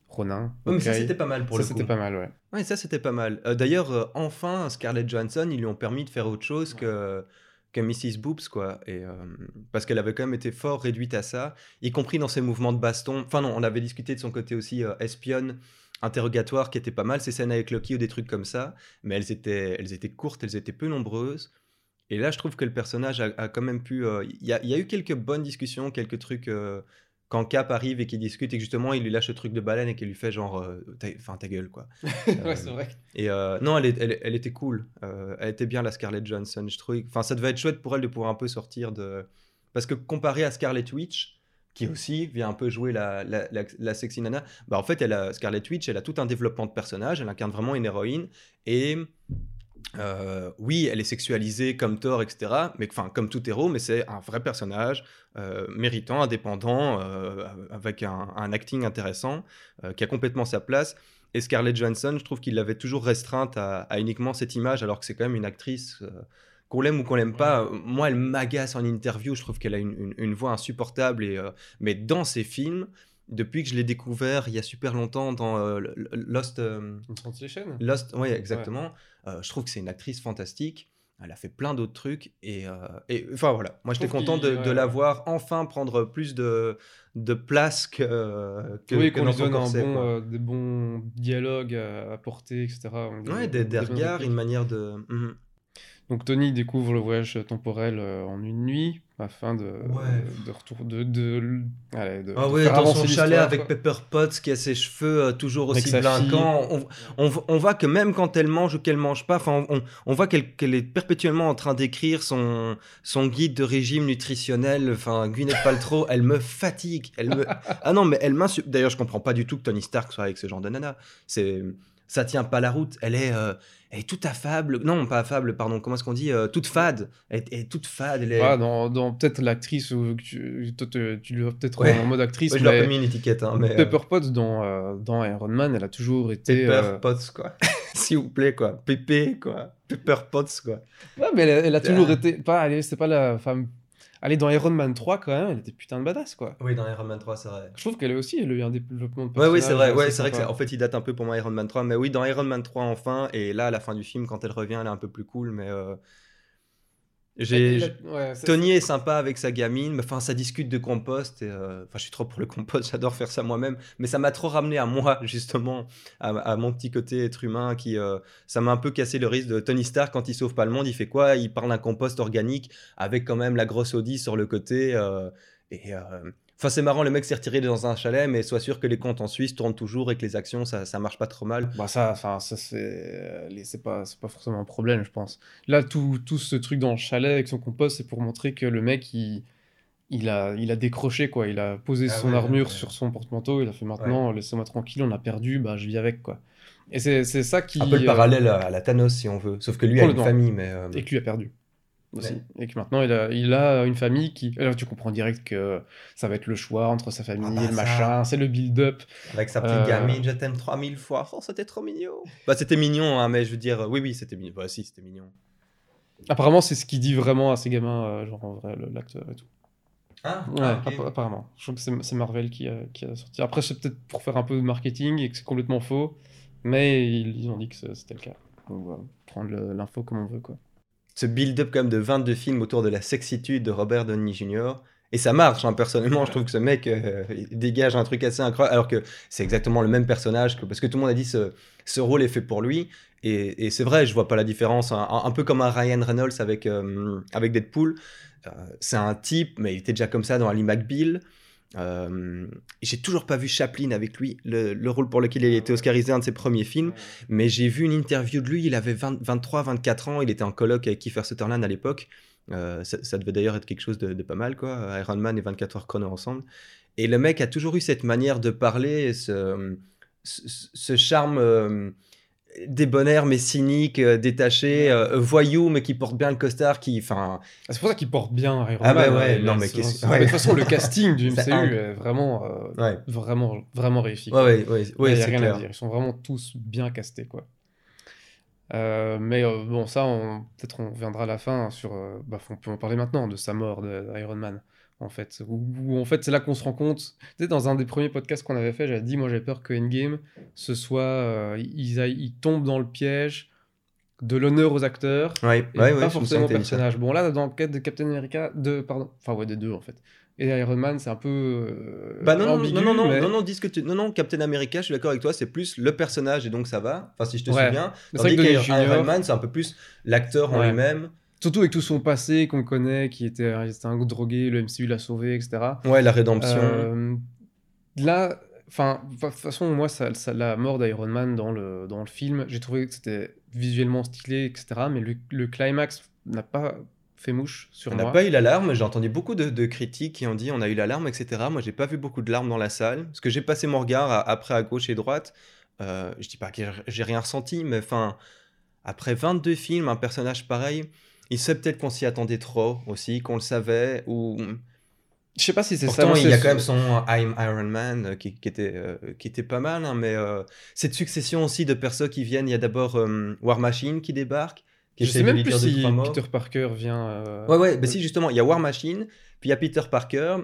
Ronin. Ouais, mais ça, c'était pas mal pour Ça, le coup. c'était pas mal, ouais. Ouais, ça c'était pas mal. Euh, D'ailleurs, euh, enfin, Scarlett Johansson, ils lui ont permis de faire autre chose que, que Mrs. Boobs, quoi. Et, euh, parce qu'elle avait quand même été fort réduite à ça, y compris dans ses mouvements de baston. Enfin, non, on avait discuté de son côté aussi espionne, interrogatoire, qui était pas mal, ces scènes avec Loki ou des trucs comme ça. Mais elles étaient, elles étaient courtes, elles étaient peu nombreuses. Et là, je trouve que le personnage a, a quand même pu. Il y, a, il y a eu quelques bonnes discussions, quelques trucs. Euh, quand Cap arrive et qu'il discute et que justement il lui lâche le truc de baleine et qu'il lui fait genre. euh, ta- Enfin, ta gueule, quoi. [LAUGHS] ouais, c'est vrai. Et euh, non, elle, est- elle, elle était cool. Euh, elle était bien, la Scarlett Johansson. Je trouvais, enfin, ça devait être chouette pour elle de pouvoir un peu sortir de. Parce que comparé à Scarlet Witch, qui aussi vient un peu jouer la, la, la, sexy nana. Bah, en fait, elle a, Scarlet Witch, elle a tout un développement de personnage, elle incarne vraiment une héroïne, et euh, oui, elle est sexualisée comme Thor, etc. Mais enfin, comme tout héros, mais c'est un vrai personnage euh, méritant, indépendant, euh, avec un, acting intéressant, qui a complètement sa place. Et Scarlett Johansson, je trouve qu'il l'avait toujours restreinte à, uniquement cette image, alors que c'est quand même une actrice qu'on l'aime ou qu'on l'aime pas. Moi, elle m'agace en interview. Je trouve qu'elle a une, voix insupportable. Et, mais dans ses films, depuis que je l'ai découvert il y a super longtemps dans Lost. Lost, oui, exactement. Euh, je trouve que c'est une actrice fantastique. Elle a fait plein d'autres trucs. Et, euh, enfin voilà, moi j'étais content de, de, la voir enfin prendre plus de, de place que, que, oui, qu'on lui donne un bon, euh, des bons dialogues à, apporter, etc. Ouais, des, des, regards, une manière de. Mhm. Donc Tony découvre le voyage temporel en une nuit afin de, de retour de, de, allez, de ah ouais, dans son chalet avec Pepper Potts qui a ses cheveux euh, toujours aussi blanquants on, on, on, voit que même quand elle mange ou qu'elle mange pas enfin on, on, voit qu'elle est perpétuellement en train d'écrire son son guide de régime nutritionnel. Enfin Gwyneth Paltrow elle me fatigue. Elle me [LAUGHS] ah non mais elle m'insulte d'ailleurs je comprends pas du tout que Tony Stark soit avec ce genre de nana. C'est ça tient pas la route. Elle est, euh, est toute affable. Non, pas affable, pardon. Comment est-ce qu'on dit euh, Toute fade. Elle est, toute fade. Elle est... Ah, dans, dans peut-être l'actrice, tu, tu, lui as peut-être en mode actrice. Ouais, je lui ai mis une étiquette. Hein, mais, Pepper Potts dans, euh, dans Iron Man, elle a toujours été. Pepper Potts, quoi. [LAUGHS] S'il vous plaît, quoi. Pépé, quoi. Pepper Potts, quoi. Ouais, mais elle, elle a toujours été. Pas, c'est pas la femme Allez, dans Iron Man 3, quand même, elle était putain de badass, quoi. Oui, dans Iron Man 3, c'est vrai. Je trouve qu'elle est aussi, elle a eu un développement de personnage. Ouais, oui, c'est vrai. Ouais, c'est vrai que en fait, il date un peu pour moi Iron Man 3. Mais oui, dans Iron Man 3, enfin. Et là, à la fin du film, quand elle revient, elle est un peu plus cool. Mais euh, Tony est sympa avec sa gamine, mais enfin ça discute de compost. Et, euh, Enfin, je suis trop pour le compost, [LAUGHS] j'adore faire ça moi-même. Mais ça m'a trop ramené à moi [LAUGHS] justement, à, mon petit côté être humain qui, euh, ça m'a un peu cassé le risque de Tony Stark quand il sauve pas le monde, il fait quoi? Il parle d'un compost organique avec quand même la grosse Audi sur le côté. Euh, et Enfin, c'est marrant, le mec s'est retiré dans un chalet, mais sois sûr que les comptes en Suisse tournent toujours et que les actions, ça, ça marche pas trop mal. Bah, ça, enfin, ça, c'est, euh, c'est pas, c'est pas forcément un problème, je pense. Là, tout, tout ce truc dans le chalet avec son compost, c'est pour montrer que le mec, il, il a, il a décroché, quoi. Il a posé ah son armure sur son porte-manteau, il a fait maintenant, laissez-moi tranquille, on a perdu, bah, je vis avec, quoi. Et c'est, c'est ça qui. Un peu le parallèle à la Thanos, si on veut. Sauf que lui a une famille, mais. Euh, et que lui a perdu. Et que maintenant, il a, il a une famille qui. Alors, tu comprends direct que ça va être le choix entre sa famille ah et le bah machin. C'est le build-up. Avec sa petite euh, gamine, je t'aime 3000 fois. Oh, c'était trop mignon. Bah, c'était mignon, hein, mais je veux dire, oui, oui, c'était mignon. Bah, si, c'était mignon. Apparemment, c'est ce qu'il dit vraiment à ses gamins, euh, genre en vrai, l'acteur et tout. Ah, ouais, apparemment. Je trouve que c'est Marvel qui a, qui a, sorti. Après, c'est peut-être pour faire un peu de marketing et que c'est complètement faux, mais ils, ont dit que c'était le cas. Donc voilà, prendre l'info comme on veut, quoi ce build-up quand de 22 films autour de la sexitude de Robert Downey Jr. Et ça marche, hein, personnellement, je trouve que ce mec euh, dégage un truc assez incroyable, alors que c'est exactement le même personnage, parce que tout le monde a dit ce, ce rôle est fait pour lui. Et, c'est vrai, je vois pas la différence. Hein. Un, peu comme un Ryan Reynolds avec, euh, avec Deadpool. Euh, c'est un type, mais il était déjà comme ça dans Ali McBeal. Euh, j'ai toujours pas vu Chaplin avec lui, le, rôle pour lequel il était Oscarisé, un de ses premiers films. Mais j'ai vu une interview de lui, il avait 23, 24 ans, il était en colloque avec Kiefer Sutherland à l'époque. Euh, ça, devait d'ailleurs être quelque chose de, pas mal, quoi. Iron Man et 24 heures chrono ensemble. Et le mec a toujours eu cette manière de parler, ce, ce, charme. Euh, débonnaire mais cynique, euh, détaché, euh, voyou mais qui porte bien le costard, qui, enfin. Ah, c'est pour ça qu'il porte bien Iron ah bah ouais, non mais, de toute façon le casting du [LAUGHS] MCU est vraiment, euh, vraiment, vraiment réussi. Ouais, ouais, ouais, Il y a rien à dire. Ils sont vraiment tous bien castés quoi. mais bon, ça, peut-être on reviendra à la fin sur. bah, on peut en parler maintenant de sa mort de, Iron Man en fait. Où, en fait, c'est là qu'on se rend compte. Tu sais, dans un des premiers podcasts qu'on avait fait, j'avais dit, moi, j'ai peur que Endgame, ce soit. Euh, ils, ils, tombent dans le piège de l'honneur aux acteurs. et pas forcément au personnage. Bon, là, dans le cas de Captain America, de, pardon, enfin, ouais, des deux, en fait. Et Iron Man, c'est un peu. Euh, bah non, non, non, non, non, non, non, dis que tu... non, non, Captain America, je suis d'accord avec toi, c'est plus le personnage et donc ça va. Enfin, si je te souviens. Tandis qu'Iron Man, c'est un peu plus l'acteur en lui-même. Surtout avec tout son passé qu'on connaît, qui était, un drogué, le MCU l'a sauvé, etc. Ouais, la rédemption. Euh, là, enfin, de toute façon, moi, ça, la mort d'Iron Man dans le, dans le film, j'ai trouvé que c'était visuellement stylé, etc. Mais le, climax n'a pas fait mouche sur On moi. n'a pas eu l'alarme, j'ai entendu beaucoup de, de critiques qui ont dit on a eu l'alarme, etc. Moi, j'ai pas vu beaucoup de larmes dans la salle. Parce que j'ai passé mon regard à- après à gauche et droite. Euh, je dis pas que j'ai- j'ai rien ressenti, mais enfin, après 22 films, un personnage pareil, il sait peut-être qu'on s'y attendait trop aussi, qu'on le savait. Ou... Je sais pas si c'est ça. Pourtant, il y a quand même son I'm Iron Man euh, qui, qui était, euh, qui était pas mal, hein, mais euh, cette succession aussi de persos qui viennent, il y a d'abord euh, War Machine qui débarque. Qui Je sais même plus si. Peter Parker vient. euh, Ouais, ouais, bah si, justement, il y a War Machine, puis il y a Peter Parker,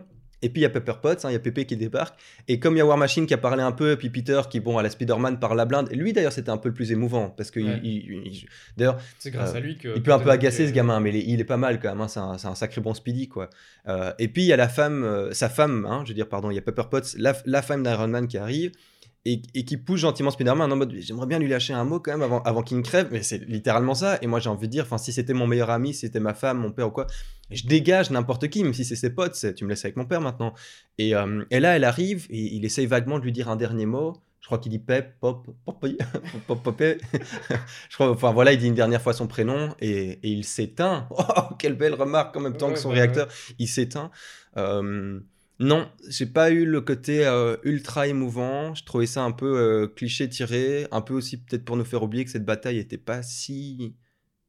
et puis il y a Pepper Potts, hein, il y a Pépé qui débarque. Et comme il y a War Machine qui a parlé un peu, et puis Peter qui, bon, à la Spider-Man par la blinde, et lui d'ailleurs, c'était un peu le plus émouvant, parce que, il- Ouais. il- il- d'ailleurs, C'est grâce Euh, à lui que. il peut un peu agacer ce gamin, mais il est, pas mal quand même, hein, c'est un, sacré bon Speedy, quoi. Euh, et puis il y a la femme, euh, sa femme, hein, je veux dire, pardon, il y a Pepper Potts, la, la femme d'Iron Man qui arrive. Et, et qui pousse gentiment Spider-Man en mode j'aimerais bien lui lâcher un mot quand même avant, avant qu'il ne crève, mais c'est littéralement ça. Et moi j'ai envie de dire, enfin si c'était mon meilleur ami, si c'était ma femme, mon père ou quoi, je dégage n'importe qui, même si c'est ses potes, c'est, tu me laisses avec mon père maintenant. Et, euh, et là elle arrive et il essaye vaguement de lui dire un dernier mot. Je crois qu'il dit pep, pop, pop, pop, [LAUGHS] pop, [LAUGHS] Je crois, enfin voilà, il dit une dernière fois son prénom et, et il s'éteint. [LAUGHS] Oh, quelle belle remarque en même temps Ouais, que son bah réacteur, il s'éteint. Euh, non, j'ai pas eu le côté euh, ultra émouvant. Je trouvais ça un peu euh, cliché tiré, un peu aussi peut-être pour nous faire oublier que cette bataille était pas si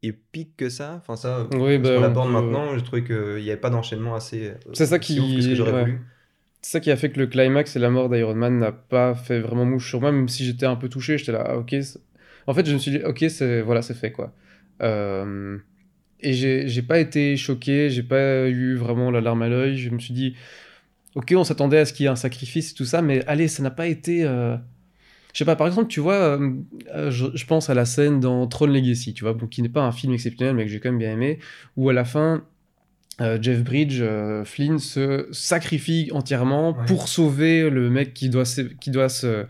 épique que ça. Enfin ça, Oui, bah, on on l'aborde peut- maintenant. Je trouvais qu'il n'y avait pas d'enchaînement assez. euh, C'est ça qui- ouf que ce que j'aurais ouais. voulu. C'est ça qui a fait que le climax et la mort d'Iron Man n'a pas fait vraiment mouche sur moi, même si j'étais un peu touché, j'étais là, ah, ok. En fait, je me suis dit, ok, c'est voilà, c'est fait quoi. Euh, Et j'ai j'ai pas été choqué, j'ai pas eu vraiment la larme à l'œil. Je me suis dit, ok, on s'attendait à ce qu'il y ait un sacrifice et tout ça, mais allez, ça n'a pas été. euh, Je sais pas, par exemple, tu vois, euh, euh, je, je pense à la scène dans Throne Legacy, tu vois, bon, qui n'est pas un film exceptionnel, mais que j'ai quand même bien aimé, où à la fin, euh, Jeff Bridge, euh, Flynn, se sacrifie entièrement Ouais. pour sauver le mec qui doit se, qui doit se,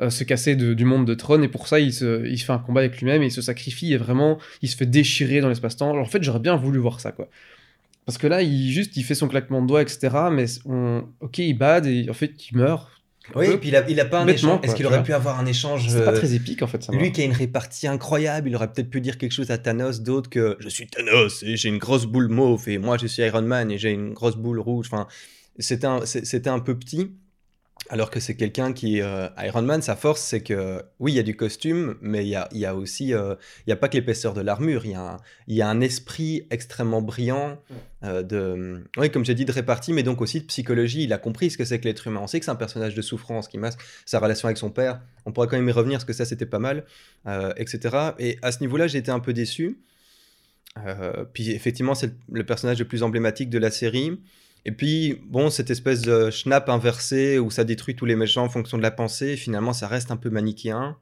euh, se casser de- du monde de Tron, et pour ça, il se, il se fait un combat avec lui-même, et il se sacrifie, et vraiment, il se fait déchirer dans l'espace-temps. En fait, j'aurais bien voulu voir ça, quoi. Parce que là, il juste, il fait son claquement de doigts, etc. Mais on... ok, il bad et en fait, il meurt. Oui, et puis il a, il a pas un échange. Est-ce qu'il aurait pu avoir un échange C'est pas euh, très épique, en fait, ça. Lui qui a une répartie incroyable, il aurait peut-être pu dire quelque chose à Thanos d'autre que je suis Thanos et j'ai une grosse boule mauve et moi je suis Iron Man et j'ai une grosse boule rouge. Enfin, c'était un, c'était un peu petit. Alors que c'est quelqu'un qui. euh, Iron Man, sa force, c'est que. Oui, il y a du costume, mais il y a, il y a aussi. euh, il n'y a pas que l'épaisseur de l'armure. Il y, a un- il y a un esprit extrêmement brillant. euh, de, oui, comme j'ai dit, de répartie, mais donc aussi de psychologie. Il a compris ce que c'est que l'être humain. On sait que c'est un personnage de souffrance qui masque sa relation avec son père. On pourra quand même y revenir, parce que ça, c'était pas mal, euh, etc. Et à ce niveau-là, j'ai été un peu déçu. Euh, puis effectivement, c'est le personnage le plus emblématique de la série. Et puis, bon, cette espèce de schnapp inversé où ça détruit tous les méchants en fonction de la pensée, finalement, ça reste un peu manichéen.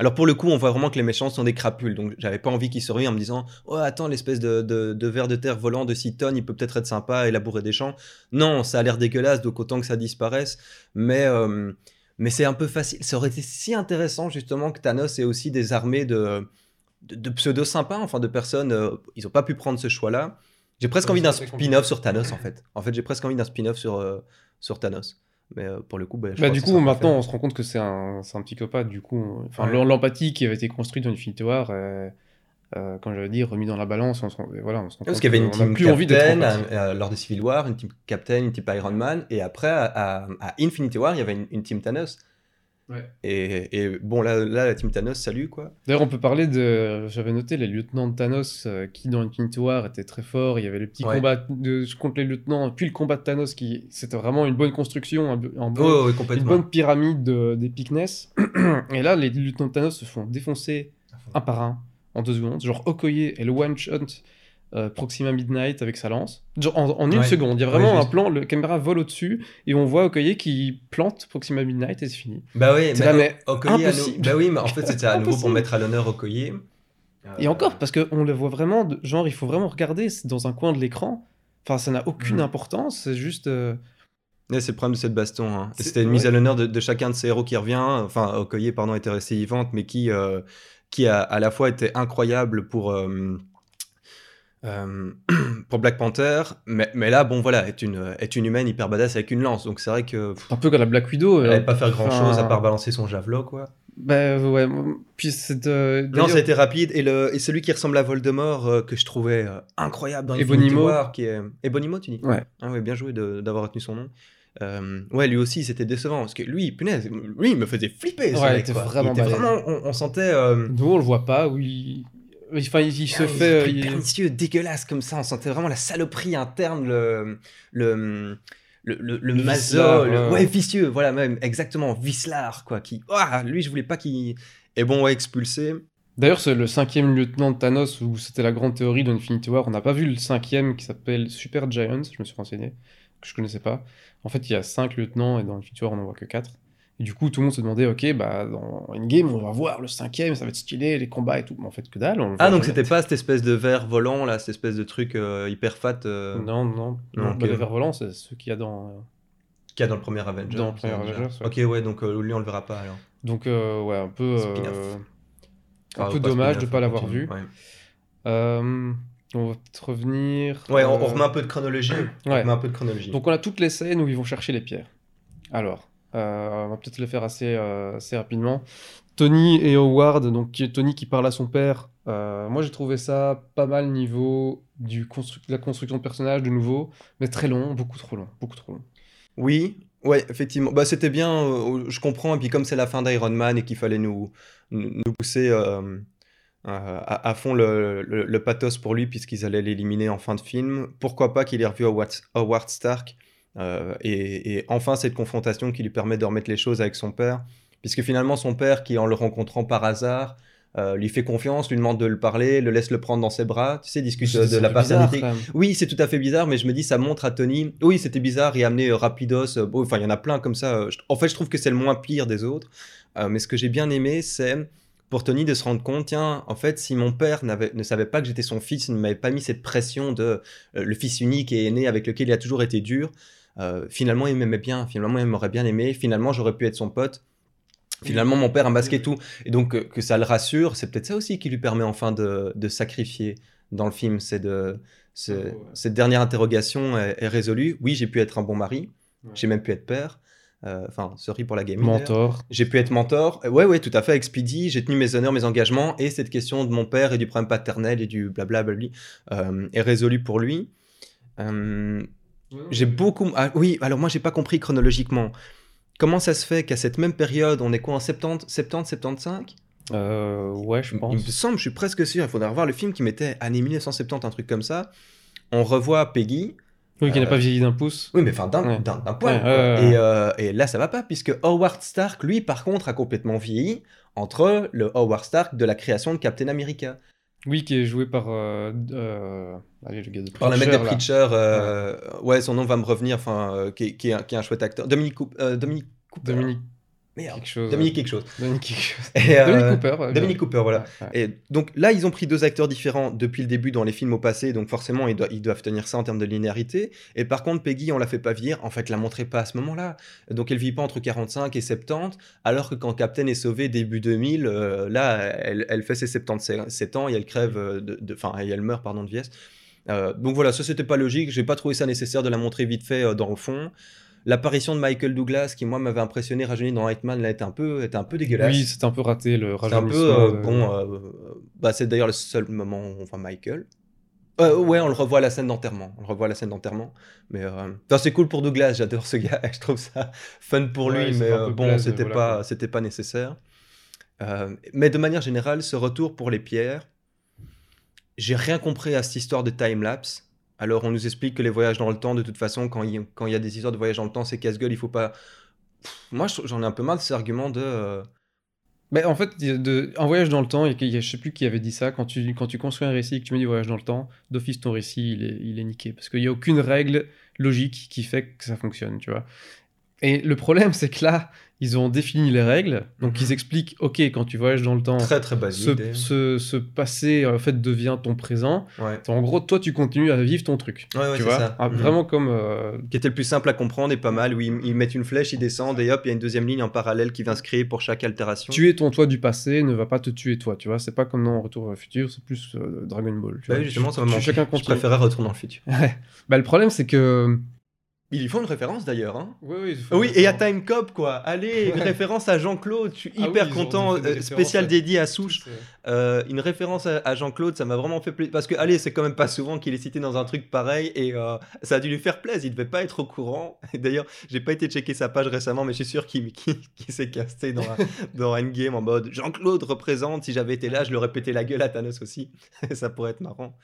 Alors pour le coup, on voit vraiment que les méchants sont des crapules, donc j'avais pas envie qu'ils survivent en me disant « Oh, attends, l'espèce de, de, de ver de terre volant de 6 tonnes, il peut peut-être être sympa et labourer des champs. » Non, ça a l'air dégueulasse, donc autant que ça disparaisse. Mais, euh, mais c'est un peu facile. Ça aurait été si intéressant, justement, que Thanos ait aussi des armées de, de, pseudo-sympas, enfin de personnes... euh, ils ont pas pu prendre ce choix-là. J'ai presque Ouais, envie d'un spin-off sur Thanos, en fait. En fait, j'ai presque envie d'un spin-off sur, euh, sur Thanos. Mais euh, pour le coup, bah, je Bah, crois du coup, maintenant, on se rend compte que c'est un, c'est un psychopathe. Du coup, enfin, Ouais. l'em- l'empathie qui avait été construite dans Infinity War, euh, euh, quand j'avais dit remis dans la balance, on se rend, voilà, on se rend Parce compte qu'il y avait une team plus Captain à- à- lors de Civil War, une team Captain, une team Iron Man, et après à, à- à Infinity War, il y avait une, une team Thanos. Ouais. Et, et bon, là, là, la team Thanos, salut quoi. D'ailleurs, on peut parler de. J'avais noté les lieutenants de Thanos euh, qui, dans Infinity War, étaient très forts. Il y avait les petits Ouais. combats de, contre les lieutenants, puis le combat de Thanos qui. C'était vraiment une bonne construction, un, un bon, Oh, oui, une bonne pyramide de- d'épicness. [CLEARS THROAT] Et là, les lieutenants de Thanos se font défoncer un par un en deux secondes. Genre Okoye et le one shot euh, Proxima Midnight avec sa lance. Genre en, en une Ouais. seconde. Il y a Ouais, vraiment un plan, le caméra vole au-dessus et on voit Okoye qui plante Proxima Midnight et c'est fini. Bah oui, mais, là, mais Okoye à nous- impossible. Bah oui, mais en fait, c'était à [LAUGHS] nouveau pour mettre à l'honneur Okoye. Et Euh, encore, parce qu'on le voit vraiment, de- genre il faut vraiment regarder dans un coin de l'écran. Enfin, ça n'a aucune Mhm. importance, c'est juste. euh, c'est le problème de cette baston. hein. C'était une mise à l'honneur de, de chacun de ces héros qui revient. Enfin, Okoye, pardon, était restée vivante, mais qui, qui a à la fois été incroyable pour, euh, euh, [CLEARS THROAT] pour Black Panther, mais, mais là, bon, voilà, est une, est une humaine hyper badass avec une lance. Donc c'est vrai que pff, un peu comme la Black Widow. elle euh, n'allait pas faire grand chose à part balancer son javelot, quoi. Bah ouais, puis c'est. euh, Non, ça a été rapide. Et, le, et celui qui ressemble à Voldemort, euh, que je trouvais euh, incroyable dans Ebonimo. War, qui est... Ebonimo, tu dis? Ouais. Ah ouais, bien joué d'avoir retenu son nom. Euh, ouais, lui aussi, c'était décevant. Parce que lui, punaise, lui, il me faisait flipper. Ouais, il mec, était quoi. vraiment était balèze. vraiment on, on sentait... euh, Nous, on le voit pas, où il. Enfin, il, il se Ah, fait. il- il- pernicieux, dégueulasse comme ça. On sentait vraiment la saloperie interne, le. le le, le, le Le maso, vicelard, le- ouais. vicieux, voilà, même, exactement, Vislar, quoi, qui, ah, lui, je voulais pas qu'il, et bon, ouais, expulsé, D'ailleurs, c'est le cinquième lieutenant de Thanos, où c'était la grande théorie d'Infinity War. On n'a pas vu le cinquième qui s'appelle Super Giants, je me suis renseigné, que je connaissais pas. En fait, il y a cinq lieutenants et dans Infinity War, on n'en voit que quatre. Et du coup, tout le monde se demandait, ok, bah dans Endgame, on va voir le cinquième, ça va être stylé, les combats et tout. Mais en fait, que dalle. on le Ah, donc c'était pas cette espèce de verre volant, là, cette espèce de truc euh, hyper fat euh, Non, non. Non, Bah, ok. Les vers volants, c'est ceux qu'il y a dans. euh, qu'il y a dans le premier Avenger. Dans le premier déjà. Avengers, ouais. Ok, ouais, donc euh, lui, on le verra pas, alors. Donc, euh, ouais, un peu. Un peu dommage de pas on l'avoir vu. Ouais, on va peut-être revenir. Ouais, on, on remet un peu de chronologie. On Ouais. remet un peu de chronologie. Donc on a toutes les scènes où ils vont chercher les pierres. Alors, on va peut-être le faire assez, euh, assez rapidement. Tony et Howard, donc Tony qui parle à son père. euh, moi j'ai trouvé ça pas mal niveau du la construction de personnage de nouveau, mais très long, beaucoup trop long, beaucoup trop long. Oui, ouais, effectivement. Bah, c'était bien, euh, je comprends. Et puis, comme c'est la fin d'Iron Man et qu'il fallait nous, nous pousser euh, euh, à, fond le, le- pathos pour lui, puisqu'ils allaient l'éliminer en fin de film, pourquoi pas qu'il ait revu Howard Stark? Euh, et, et enfin cette confrontation qui lui permet de remettre les choses avec son père, puisque finalement, son père, qui en le rencontrant par hasard, euh, lui fait confiance, lui demande de le parler, le laisse le prendre dans ses bras, tu sais, discute de la bizarre, paternité. même. Oui, c'est tout à fait bizarre, mais je me dis, ça montre à Tony. Oui, c'était bizarre, il a amené euh, Rapidos. bon, Enfin, il y en a plein comme ça. je- En fait, je trouve que c'est le moins pire des autres. Mais ce que j'ai bien aimé, c'est pour Tony de se rendre compte, tiens, en fait, si mon père ne savait pas que j'étais son fils, il ne m'avait pas mis cette pression de euh, le fils unique et aîné avec lequel il a toujours été dur, euh, finalement, il m'aimait bien, finalement, il m'aurait bien aimé, finalement, j'aurais pu être son pote. Finalement, mon père a masqué tout. Et donc, euh, que ça le rassure, c'est peut-être ça aussi qui lui permet enfin de, de sacrifier dans le film. C'est de. Ah, ouais. Cette dernière interrogation est, est résolue. Oui, j'ai pu être un bon mari. Ouais. J'ai même pu être père. Euh, Enfin, sorry pour la d'ailleurs. Mentor. J'ai pu être mentor. Euh, Ouais, ouais, tout à fait, avec Speedy. J'ai tenu mes honneurs, mes engagements. Et cette question de mon père et du problème paternel et du blablabla euh, est résolue pour lui. Euh, j'ai beaucoup. Ah, oui, alors moi, j'ai pas compris chronologiquement. Comment ça se fait qu'à cette même période, on est quoi en 70, 70 75 Euh, ouais, je Il pense. me semble, je suis presque sûr, il faudrait revoir le film qui mettait année 1970, un truc comme ça. On revoit Peggy. Oui, qui n'a Euh, pas vieilli d'un pouce. Oui, mais enfin, d'un Ouais. poil. Ouais, quoi. ouais, ouais, Et, euh, et là, ça va pas, puisque Howard Stark, lui, par contre, a complètement vieilli entre le Howard Stark de la création de Captain America. Oui, qui est joué par. euh, euh, allez, le gars de Par le mec de Preacher. Preacher, euh, ouais. son nom va me revenir, enfin, euh, qui, est- qui qui est un chouette acteur. Dominique, Coup- euh, Dominique Cooper. Dominique Merde. quelque chose. Dominique quelque chose. Dominique quelque chose. Et, euh, Dominique Cooper. Dominique voilà. Ouais, ouais. Et donc là, ils ont pris deux acteurs différents depuis le début dans les films au passé, donc forcément, ils, doivent- ils doivent tenir ça en termes de linéarité. Et par contre, Peggy, on la fait pas vieillir. En fait, la montrait pas à ce moment-là. Donc, elle vit pas entre 45 et 70, alors que quand Captain est sauvé début 2000, euh, là, elle, elle fait ses 77 ans et elle crève, euh, de, de- enfin, et elle meurt, pardon, de vieillesse. Euh, donc voilà, ça c'était pas logique. J'ai pas trouvé ça nécessaire de la montrer vite fait dans le fond. L'apparition de Michael Douglas, qui moi m'avait impressionné, rajeuni dans Hitman, là, était un peu, était un peu dégueulasse. Oui, c'était un peu raté le C'est un peu rajeunissement euh, de- bon. euh, bah, c'est d'ailleurs le seul moment où on voit Michael. Euh, ouais, on le revoit à la scène d'enterrement. On le revoit à la scène d'enterrement. Mais enfin, c'est cool pour Douglas. J'adore ce gars. [LAUGHS] Je trouve ça fun pour Ouais, lui, mais bon, c'était voilà, pas, c'était pas nécessaire. Mais de manière générale, ce retour pour les pierres, j'ai rien compris à cette histoire de time lapse. Alors, on nous explique que les voyages dans le temps, de toute façon, quand il, y a des histoires de voyage dans le temps, c'est casse-gueule. Il faut pas. Moi, j'en ai un peu marre de cet argument de. euh, Mais en fait, de... un voyage dans le temps, et je sais plus qui avait dit ça, quand tu, quand tu construis un récit et que tu mets du voyage dans le temps, d'office ton récit, il est, il est niqué. Parce qu'il n'y a aucune règle logique qui fait que ça fonctionne, tu vois. Et le problème, c'est que là, ils ont défini les règles, donc Mhm. ils expliquent, ok, quand tu voyages dans le temps, Très très basique. ce, d'ailleurs. ce, ce passé, en fait, devient ton présent. Ouais. En gros, toi, tu continues à vivre ton truc. Ouais, ouais, tu vois ça. Ah, Mhm. Vraiment comme... euh, Qui était le plus simple à comprendre et pas mal, où ils, ils mettent une flèche, ils descendent et hop, il y a une deuxième ligne en parallèle qui vient se créer pour chaque altération. tuer ton toi du passé ne va pas te tuer toi, tu vois. C'est pas comme dans Retour vers le futur, c'est plus euh, Dragon Ball. tu Bah vois. oui, justement, ça. Chacun Je préférais Retour dans le futur. [LAUGHS] Ouais. Bah, le problème, c'est que Ils y font une référence d'ailleurs. Hein. Oui, oui, Oui, et à Time Cop, quoi. Allez, une référence à Jean-Claude. Je suis Ah hyper content. euh, spécial dédié à Souche. Euh, une référence à, à Jean-Claude, ça m'a vraiment fait plaisir. Parce que, allez, c'est quand même pas souvent qu'il est cité dans un truc pareil. Et euh, ça a dû lui faire plaisir. Il devait pas être au courant. [LAUGHS] D'ailleurs, j'ai pas été checker sa page récemment, mais je suis sûr qu'il [LAUGHS] s'est casté dans Endgame [LAUGHS] en mode Jean-Claude représente. Si j'avais été là, je l'aurais pété la gueule à Thanos aussi. ça pourrait être marrant.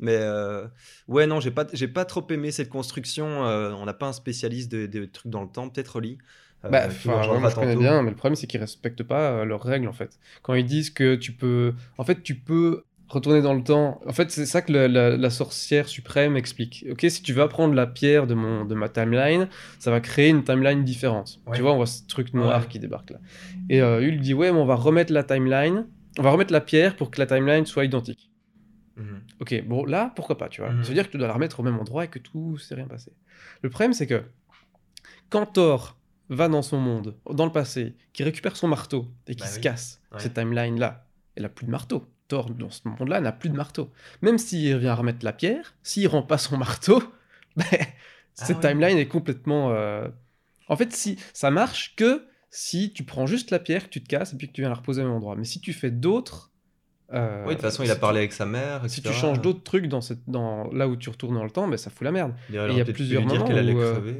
Mais euh, ouais, non, j'ai pas, j'ai pas trop aimé cette construction. euh, on n'a pas un spécialiste de, de trucs dans le temps, peut-être Oli. euh, Bah, moi, je connais bien, mais le problème c'est qu'ils respectent pas leurs règles en fait. Quand ils disent que tu peux, en fait, tu peux retourner dans le temps. En fait, c'est ça que la, la- la sorcière suprême explique. Ok, si tu vas prendre la pierre de mon de ma timeline, ça va créer une timeline différente. Ouais. Tu vois, on voit ce truc noir Ouais. qui débarque là. Et Hulk dit ouais, mais on va remettre la timeline, on va remettre la pierre pour que la timeline soit identique. Mhm. Ok, bon là, pourquoi pas, tu vois. Mhm. Ça veut dire que tu dois la remettre au même endroit et que tout s'est rien passé. Le problème, c'est que quand Thor va dans son monde, dans le passé, qui récupère son marteau et qui Bah se oui. casse, Ouais. cette timeline-là, elle a plus de marteau. Thor, dans ce monde-là, n'a plus de marteau. Même s'il revient à remettre la pierre, s'il rend pas son marteau, [LAUGHS] ben, cette Ah ouais. timeline est complètement... euh, En fait, si ça marche que si tu prends juste la pierre, que tu te casses et puis que tu viens la reposer au même endroit. Mais si tu fais d'autres... euh, Oui, de toute façon, il a parlé avec sa mère. si tu etc. changes d'autres trucs dans, cette, dans là où tu retournes dans le temps, ben ça fout la merde. Il y a plusieurs moments où, euh,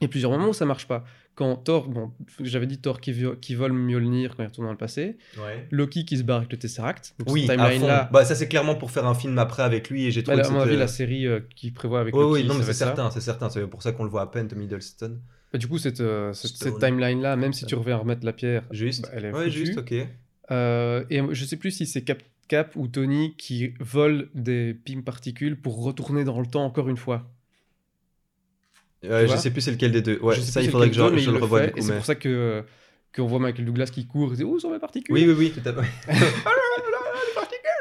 y a plusieurs moments où ça marche pas. Quand Thor, bon, j'avais dit Thor qui, qui vole Mjolnir quand il retourne dans le passé, Ouais. Loki qui se barre avec le Tesseract. Donc Oui, à fond. Bah, ça, c'est clairement pour faire un film après avec lui. Et j'ai bah, trouvé à que mon avis, la série euh, qui prévoit avec Loki, oui, non, mais c'est certain, c'est certain. C'est pour ça qu'on le voit à peine, Tommy Hiddleston. Bah, du coup, cette, euh, cette, cette Stone. timeline-là, même si tu reviens à remettre la pierre, Juste. bah, elle est ouais, juste, ok. Euh, et je sais plus si c'est Cap, Cap ou Tony qui volent des pim particules pour retourner dans le temps encore une fois. Euh, je sais plus c'est lequel des deux. Ouais, Je sais ça, il faudrait que je, mais je il le revoie c'est mais- pour ça que qu'on voit Michael Douglas qui court et dit Oh, sur mes particules Oui, oui, oui, tout à fait. [LAUGHS] [LAUGHS]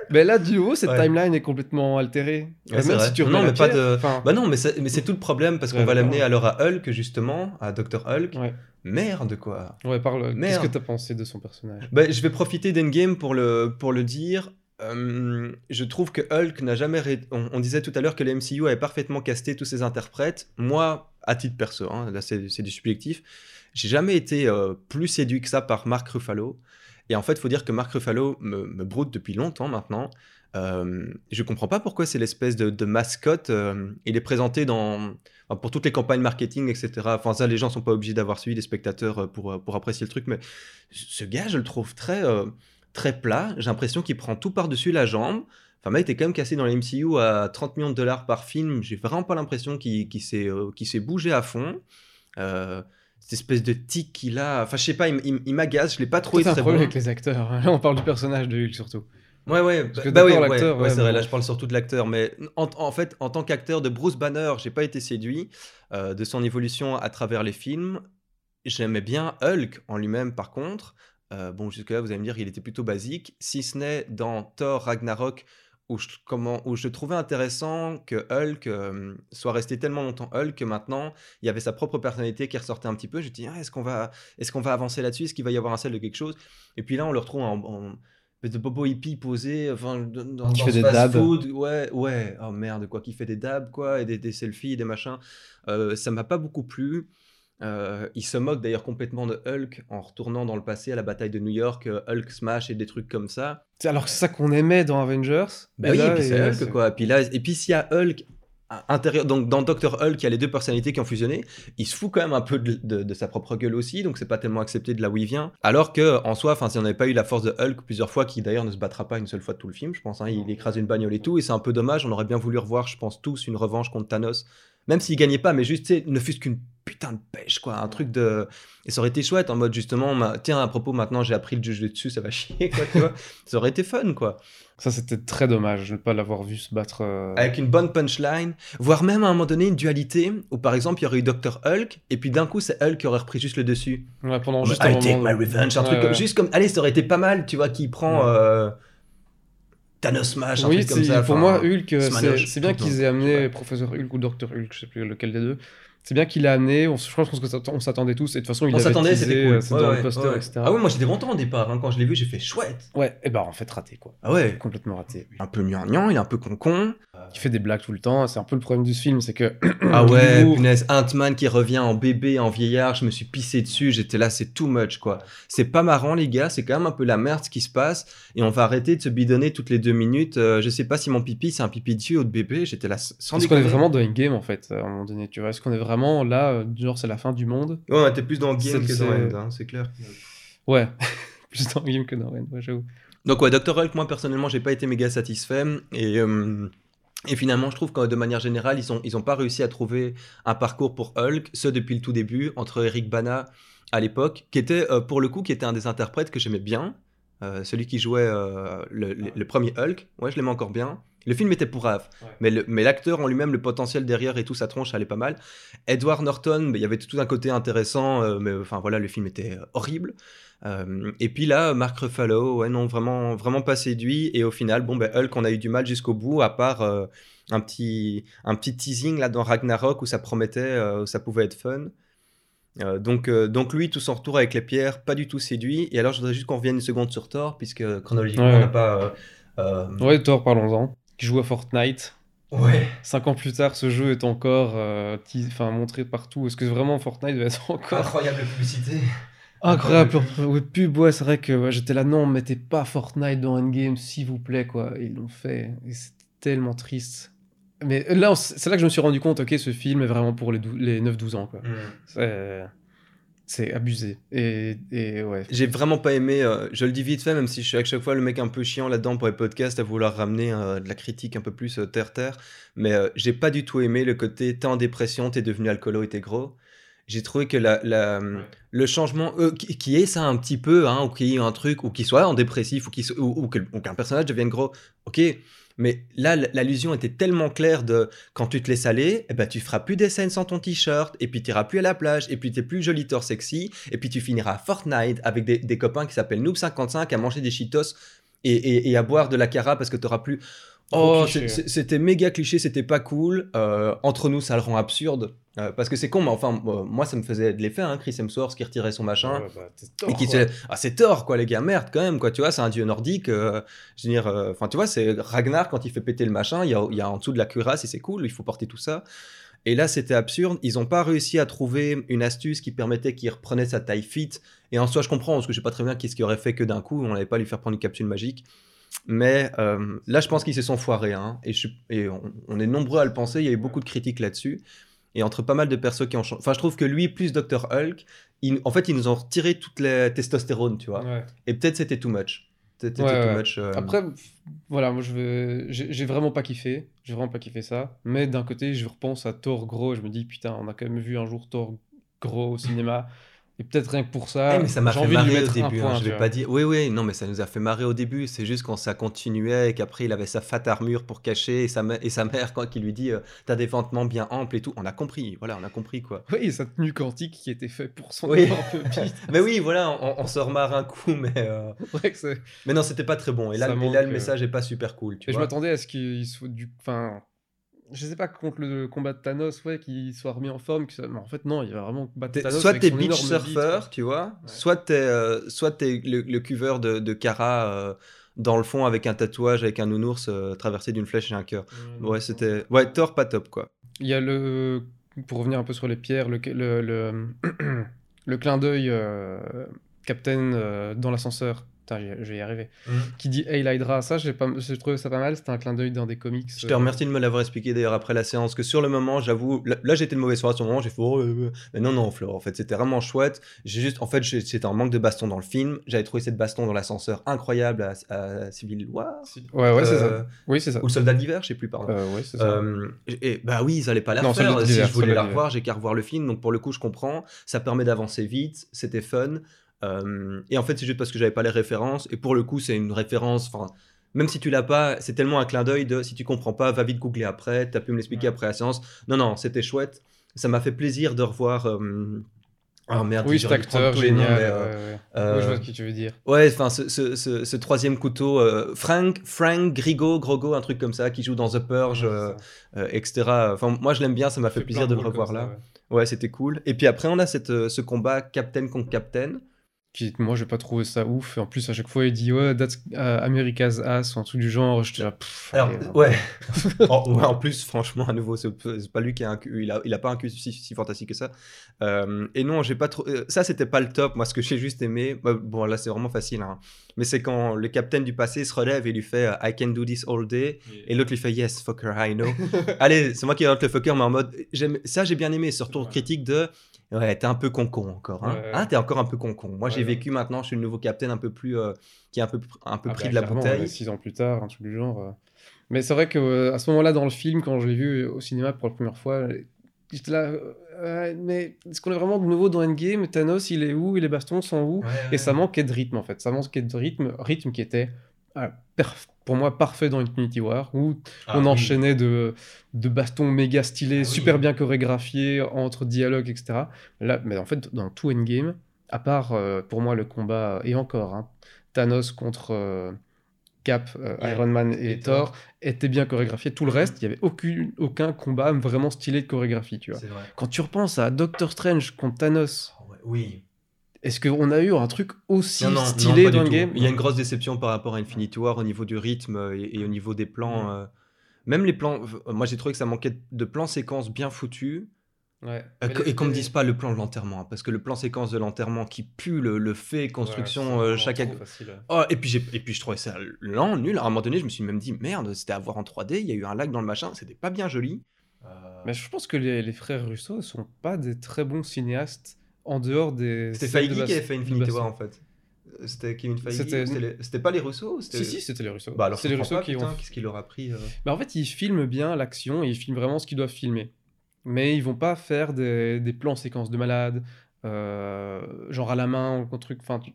Mais là, du haut, cette Ouais. timeline est complètement altérée. Ouais, Euh, même si tu Non, mais pas pierre, de- enfin, Bah non, mais c'est tout le problème parce qu'on Ouais, va l'amener alors à Hulk, justement, à Dr. Hulk. Merde, quoi. Ouais, parle. Qu'est-ce que t'as pensé de son personnage? Bah, je vais profiter d'Endgame pour le, pour le dire. Euh, je trouve que Hulk n'a jamais. ré- On, on disait tout à l'heure que le MCU avait parfaitement casté tous ses interprètes. Moi, à titre perso, hein, là c'est c'est du subjectif, j'ai jamais été euh, plus séduit que ça par Mark Ruffalo. Et en fait, il faut dire que Mark Ruffalo me, broute depuis longtemps maintenant. Euh, je comprends pas pourquoi c'est l'espèce de, mascotte. euh, il est présenté dans, pour toutes les campagnes marketing, etc. Enfin, ça, les gens sont pas obligés d'avoir suivi, les spectateurs, euh, pour, euh, pour apprécier le truc. Mais ce gars, je le trouve très, très plat. J'ai l'impression qu'il prend tout par-dessus la jambe. Enfin, mec était quand même cassé dans les MCU à 30 millions de dollars par film. J'ai vraiment pas l'impression qu'il qu'il s'est bougé à fond. Cette espèce de tic qu'il a. Enfin, je sais pas, il, il il m'agace. Je l'ai pas trouvé C'est un très problème bon. avec les acteurs. hein. Là, on parle du personnage de Hulk surtout. Ouais, ouais, Parce que bah oui, ouais, l'acteur, ouais, ouais, c'est vrai, bon. là je parle surtout de l'acteur, mais en, en fait, en tant qu'acteur de Bruce Banner, j'ai pas été séduit euh, de son évolution à travers les films. J'aimais bien Hulk en lui-même, par contre. Euh, bon, jusque-là, vous allez me dire qu'il était plutôt basique, si ce n'est dans Thor Ragnarok, où je, comment, où je trouvais intéressant que Hulk euh, soit resté tellement longtemps Hulk que maintenant, il y avait sa propre personnalité qui ressortait un petit peu. Je me dis, ah, est-ce qu'on va, est qu'on va avancer là-dessus? Est-ce qu'il va y avoir un sel de quelque chose? Et puis là, on le retrouve en, de bobo hippie posé, enfin, dans, dans Qui dans fait des dabs. Ouais, ouais, oh merde, quoi, qui fait des dabs, quoi, et des, des selfies, des machins. Euh, ça m'a pas beaucoup plu. Euh, il se moque d'ailleurs complètement de Hulk en retournant dans le passé à la bataille de New York, euh, Hulk smash et des trucs comme ça. C'est- Alors que c'est ça qu'on aimait dans Avengers. Bah Et oui, là, et puis c'est et- Hulk, quoi. Puis là, et puis s'il y a Hulk intérieur, donc dans Doctor Hulk, il y a les deux personnalités qui ont fusionné. Il se fout quand même un peu de, de- de sa propre gueule aussi, donc c'est pas tellement accepté de là où il vient. Alors que en soi, enfin, si on n'avait pas eu la force de Hulk plusieurs fois, qui d'ailleurs ne se battra pas une seule fois de tout le film, je pense, hein, il écrase une bagnole et tout, et c'est un peu dommage. On aurait bien voulu revoir, je pense tous, une revanche contre Thanos. Même s'il gagnait pas, mais juste, ne fût-ce qu'une putain de pêche, quoi. Un truc de. Et ça aurait été chouette en mode justement, ma- tiens, à propos, maintenant j'ai appris le jeu dessus, ça va chier, quoi, tu [LAUGHS] vois. Ça aurait été fun, quoi. Ça, c'était très dommage de ne pas l'avoir vu se battre. euh, Avec une bonne punchline, voire même à un moment donné une dualité où par exemple il y aurait eu Dr. Hulk et puis d'un coup c'est Hulk qui aurait repris juste le dessus. ouais, pendant Juste un I take moment. my revenge, un Ouais, truc comme, juste comme, allez, ça aurait été pas mal, tu vois, qui prend Ouais. euh, Thanos Smash, un Oui, truc comme ça. pour enfin, moi, Hulk, euh, c'est bien qu'ils aient amené. Professeur Hulk ou Docteur Hulk, je sais plus lequel des deux. C'est bien qu'il l'ait amené. On, je pense qu'on s'attend- on s'attendait tous. Et de toute façon, il On s'attendait, c'était euh, cool. C'est Ouais, dans ouais, le poster, ouais. etc. Ah oui, moi j'étais content au départ, hein, quand je l'ai vu, j'ai fait chouette. Ouais, et bah en fait, raté quoi. Ah ouais, Complètement raté. un peu gnangnan, il est un peu concon. Euh, qui fait des blagues tout le temps. C'est un peu le problème du film, c'est que. [COUGHS] Ah ouais, punaise, Ant-Man qui revient en bébé, en vieillard, je me suis pissé dessus, j'étais là, c'est too much quoi. C'est pas marrant les gars, c'est quand même un peu la merde ce qui se passe, et on va arrêter de se bidonner toutes les deux minutes. Euh, je sais pas si mon pipi c'est un pipi de fille ou de bébé, j'étais là sans Est-ce qu'on est vraiment dans une game en fait, à un moment donné, tu vois? Est-ce qu'on est vraiment là, euh, genre c'est la fin du monde Ouais, on était plus dans le game que dans End, hein, c'est clair. Ouais, [LAUGHS] plus dans le game que dans Ren, ouais, j'avoue. Donc ouais, Dr. Hulk, moi personnellement, j'ai pas été méga satisfait. Et, euh, et finalement, je trouve que de manière générale, ils ont, ils ont pas réussi à trouver un parcours pour Hulk, ce depuis le tout début, entre Eric Bana à l'époque, qui était euh, pour le coup, qui était un des interprètes que j'aimais bien. Euh, celui qui jouait euh, le, le- le premier Hulk, ouais, je l'aimais encore bien. Le film était pourrave, Ouais. mais le- mais l'acteur en lui-même, le potentiel derrière et tout, sa tronche, allait pas mal. Edward Norton, mais il y avait tout un côté intéressant, euh, mais enfin voilà, le film était euh, horrible. Euh, et puis là, Mark Ruffalo, ouais, non, vraiment, vraiment pas séduit. Et au final, bon, ben, Hulk, on a eu du mal jusqu'au bout, à part euh, un, petit, un petit teasing là dans Ragnarok où ça promettait, euh, où ça pouvait être fun. Euh, donc, euh, donc lui, tout son retour avec les pierres, pas du tout séduit. Et alors, je voudrais juste qu'on revienne une seconde sur Thor, puisque chronologiquement, Ouais. on n'a pas. euh, euh, Ouais, Thor, parlons-en. Qui joue à Fortnite. ouais. Cinq ans plus tard, ce jeu est encore euh, montré partout. Est-ce que vraiment Fortnite va être [LAUGHS] encore Incroyable publicité. incroyable Ouais, pub, ouais, c'est vrai que ouais, j'étais là, non, mettez pas Fortnite dans Endgame, s'il vous plaît, quoi. Et ils l'ont fait. Et c'est tellement triste. Mais là, c'est là que je me suis rendu compte, ok, ce film est vraiment pour les, les 9-12 ans, quoi. C'est- C'est abusé. Et, et ouais. J'ai vraiment pas aimé, euh, je le dis vite fait, même si je suis à chaque fois le mec un peu chiant là-dedans pour les podcasts, à vouloir ramener euh, de la critique un peu plus euh, terre-terre, mais euh, j'ai pas du tout aimé le côté t'es en dépression, t'es devenu alcoolo et t'es gros. J'ai trouvé que la, la- le changement, euh, qui, qui est ça un petit peu, hein, ou qu'il y ait un truc, ou qu'il soit en dépressif, ou so- ou, ou qu'un personnage devienne gros, ok, mais là, l'allusion était tellement claire de quand tu te laisses aller, eh ben, tu feras plus des scènes sans ton t-shirt, et puis tu iras plus à la plage, et puis t'es plus joli tort sexy, et puis tu finiras à Fortnite avec des, copains qui s'appellent Noob55 à manger des Cheetos et, et- et à boire de la cara parce que t'auras plus. Oh, c'est- c'était méga cliché, c'était pas cool. Euh, entre nous, ça le rend absurde. Euh, parce que c'est con, mais enfin, euh, moi, ça me faisait de l'effet, hein, Chris Hemsworth qui retirait son machin. Ouais, bah, Et qui se... Ah, c'est tort, quoi, les gars, merde, quand même, quoi, tu vois, c'est un dieu nordique. je veux dire, enfin, tu vois, c'est Ragnar, quand il fait péter le machin, il y a, y a en dessous de la cuirasse et c'est cool, il faut porter tout ça. Et là, c'était absurde. Ils n'ont pas réussi à trouver une astuce qui permettait qu'il reprenait sa taille fit. Et en soi, je comprends, parce que je sais pas très bien qu'est-ce qu'il aurait fait que d'un coup, on n'allait pas lui faire prendre une capsule magique. Mais euh, là, je pense qu'ils se sont foirés. hein. et je- et on, on est nombreux à le penser. Il y a eu beaucoup de critiques là-dessus. Et entre pas mal de persos qui ont changé. Enfin, je trouve que lui, plus Dr. Hulk, il- en fait, ils nous ont retiré toute la testostérone, tu vois. Ouais. Et peut-être c'était too much. Ouais, too euh, Après, voilà, moi je veux. J'ai vraiment pas kiffé. J'ai vraiment pas kiffé ça. Mais d'un côté, je repense à Thor gros. Je me dis, putain, on a quand même vu un jour Thor gros au cinéma. [LAUGHS] Et peut-être rien que pour ça, Eh, mais ça m'a fait marrer au début. point. hein, je tu vais vois. pas dire. Oui, oui, non, mais ça nous a fait marrer au début. C'est juste quand ça continuait et qu'après il avait sa fat armure pour cacher et sa, et sa mère quand qui lui dit euh, T'as des vêtements bien amples et tout. On a compris. Voilà, on a compris quoi. Oui, sa tenue quantique qui était faite pour son Oui. un peu [LAUGHS] piste. Mais oui, voilà, on, on se remarre un coup, mais, euh, Ouais, mais non, c'était pas très bon. Et là, et le euh, message est pas super cool. Tu Et je m'attendais à ce qu'il soit du. Enfin. Je sais pas, contre le combat de Thanos, ouais, qu'il soit remis en forme. que ça- en fait, non, il va vraiment combattre Thanos. soit t'es beach surfer, tu vois, Ouais. soit t'es euh, le, le cuveur de, de Kara euh, dans le fond avec un tatouage, avec un nounours euh, traversé d'une flèche et un cœur. Ouais, c'était. Ouais, Thor, pas top, quoi. Il y a le. Pour revenir un peu sur les pierres, le, le, le, [CLEARS THROAT] le clin d'œil euh, Captain dans l'ascenseur. Putain, je vais y arriver. Qui dit Hail Hydra, ça, j'ai pas- trouvé ça pas mal. C'était un clin d'œil dans des comics. Je te euh, remercie de me l'avoir expliqué d'ailleurs après la séance, que sur le moment, j'avoue, là, là, j'étais de mauvaise foi à ce moment, j'ai fait, oh, euh, euh. mais non, non, Flo, en fait, c'était vraiment chouette. J'ai juste, en fait, c'était un manque de baston dans le film. J'avais trouvé cette baston dans l'ascenseur incroyable à, à Civil War. Ouais, ouais, c'est ça. Oui, c'est ça. Ou le soldat d'hiver, je sais plus, pardon. Euh, ouais, c'est ça. Euh, et bah oui, ils allaient pas la Non. Soldat Si je voulais la revoir, j'ai qu'à revoir le film. Donc pour le coup, je comprends. Ça permet d'avancer vite. C'était fun. Euh, et en fait, c'est juste parce que j'avais pas les références. Et pour le coup, c'est une référence. Enfin, même si tu l'as pas, c'est tellement un clin d'œil de si tu comprends pas, va vite googler après. T'as pu me l'expliquer Ouais. après la séance. Non, non, c'était chouette. Ça m'a fait plaisir de revoir. euh, Oh merde, oui, cet acteur noms, génial. mais, euh, ouais. je vois ce que tu veux dire. Ouais, enfin, ce, ce- ce- ce troisième couteau, euh, Frank, Frank Grigo, Grogo, un truc comme ça, qui joue dans The Purge, etc. Enfin, moi, je l'aime bien, ça m'a fait plaisir de le revoir là. Ouais, c'était cool. Et puis après, on a cette, ce combat Captain contre Captain. Puis moi, j'ai pas trouvé ça ouf. Et en plus, à chaque fois, il dit ouais, that's uh, America's ass ou un truc du genre. J'étais là, Alors, allez, hein. ouais. [LAUGHS] en, ouais, en plus, franchement, à nouveau, c'est pas lui qui a un cul. Il a, il a pas un cul si, si fantastique que ça. Euh, et non, j'ai pas trop. euh, Ça, c'était pas le top. Moi, ce que j'ai juste aimé. bah, bon, là, c'est vraiment facile. hein. Mais c'est quand le capitaine du passé se relève et lui fait euh, I can do this all day. Et l'autre lui fait Yes, fucker, I know. [LAUGHS] Allez, c'est moi qui invente le fucker, mais en mode. j'aime- Ça, j'ai bien aimé. Ce retour Ouais. critique de. Ouais, t'es un peu con-con encore. Hein, Ouais. Hein, t'es encore un peu con-con. Moi, j'ai Ouais. vécu maintenant. Je suis le nouveau capitaine un peu plus. euh, qui est un peu, un peu Ah pris bah, de la bouteille. Six ans plus tard, un truc du genre. euh. Mais c'est vrai que euh, ce moment-là, dans le film, quand je l'ai vu au cinéma pour la première fois, j'étais là. euh, mais est-ce qu'on est vraiment de nouveau dans Endgame? Thanos, il est où? Les bastons sont où? Et ça manquait de rythme en fait. Ça manquait de rythme, rythme qui était ah, perf- pour moi parfait dans Infinity War, où Ah, on oui. enchaînait de, de bastons méga stylés, Ah oui. super bien chorégraphiés, entre dialogues, etc. Là, mais en fait, dans tout Endgame, à part euh, pour moi le combat, et encore, hein, Thanos contre euh, Cap, euh. Iron Man et, Et Thor, Thor. était bien chorégraphié. Tout le reste, il n'y avait aucun, aucun combat vraiment stylé de chorégraphie, tu vois. Quand tu repenses à Doctor Strange contre Thanos, Ah ouais, oui. Est-ce qu'on a eu un truc aussi Non, non, non, stylé dans tout. Endgame Il y a une grosse déception par rapport à Infinity War au niveau du rythme euh, et, et au niveau des plans. Euh, même les plans, moi j'ai trouvé que ça manquait de plans séquences bien foutus. Ouais. Euh, les- et qu'on me dise pas le plan de l'enterrement, hein, parce que le plan séquence de l'enterrement qui pue le, le fait construction, Ouais, euh, vraiment chaque. Oh, et puis et puis je trouvais ça lent, nul. À un moment donné, je me suis même dit merde, c'était à voir en 3D, il y a eu un lag dans le machin, c'était pas bien joli. Euh, Mais je pense que les, les frères Russo ne sont pas des très bons cinéastes en dehors des. C'était de Feige bas- qui avait fait de Infinity. War en fait. Euh, C'était Kevin Feige. C'était- les- pas les Russo Si, si, c'était les Russo. Bah alors c'est les Russo pas, qui putain, ont. Qu'est-ce qu'il aura pris euh Mais en fait, ils filment bien l'action et ils filment vraiment ce qu'ils doivent filmer. Mais ils vont pas faire des, des plans séquences de malades, euh, genre à la main ou un truc. Enfin, tu...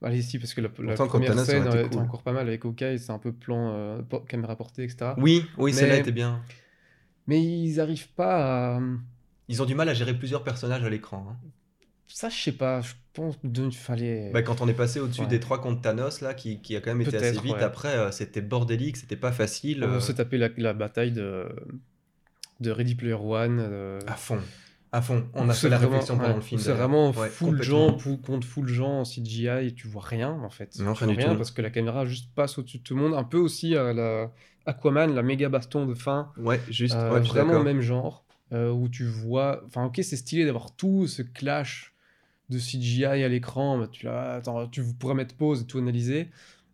Allez, si, parce que la, la première scène était cool. encore pas mal avec Hawkeye, c'est un peu plan euh, caméra portée, etc. Oui, oui, celle-là Mais- était bien. Mais ils arrivent pas à. Ils ont du mal à gérer plusieurs personnages à l'écran. hein. Ça, je sais pas, je pense qu'il fallait. Bah, quand on est passé au-dessus Ouais. des trois contre Thanos, là, qui, qui a quand même été assez vite ouais. après, euh, c'était bordélique, c'était pas facile. On euh, s'est tapé la, la bataille de, de Ready Player One. euh, à fond. À fond. On a fait la vraiment- réflexion pendant ouais, le film. C'est vraiment full gens contre full gens en CGI et tu vois rien en fait. Non, tu rien vois du tout. parce que la caméra juste passe au-dessus de tout le monde. Un peu aussi à la Aquaman, la méga baston de fin. Ouais, juste. Euh, vraiment même genre. Euh, où tu vois. Enfin, ok, c'est stylé d'avoir tout ce clash de CGI à l'écran. Tu, là, attends, tu pourrais mettre pause et tout analyser.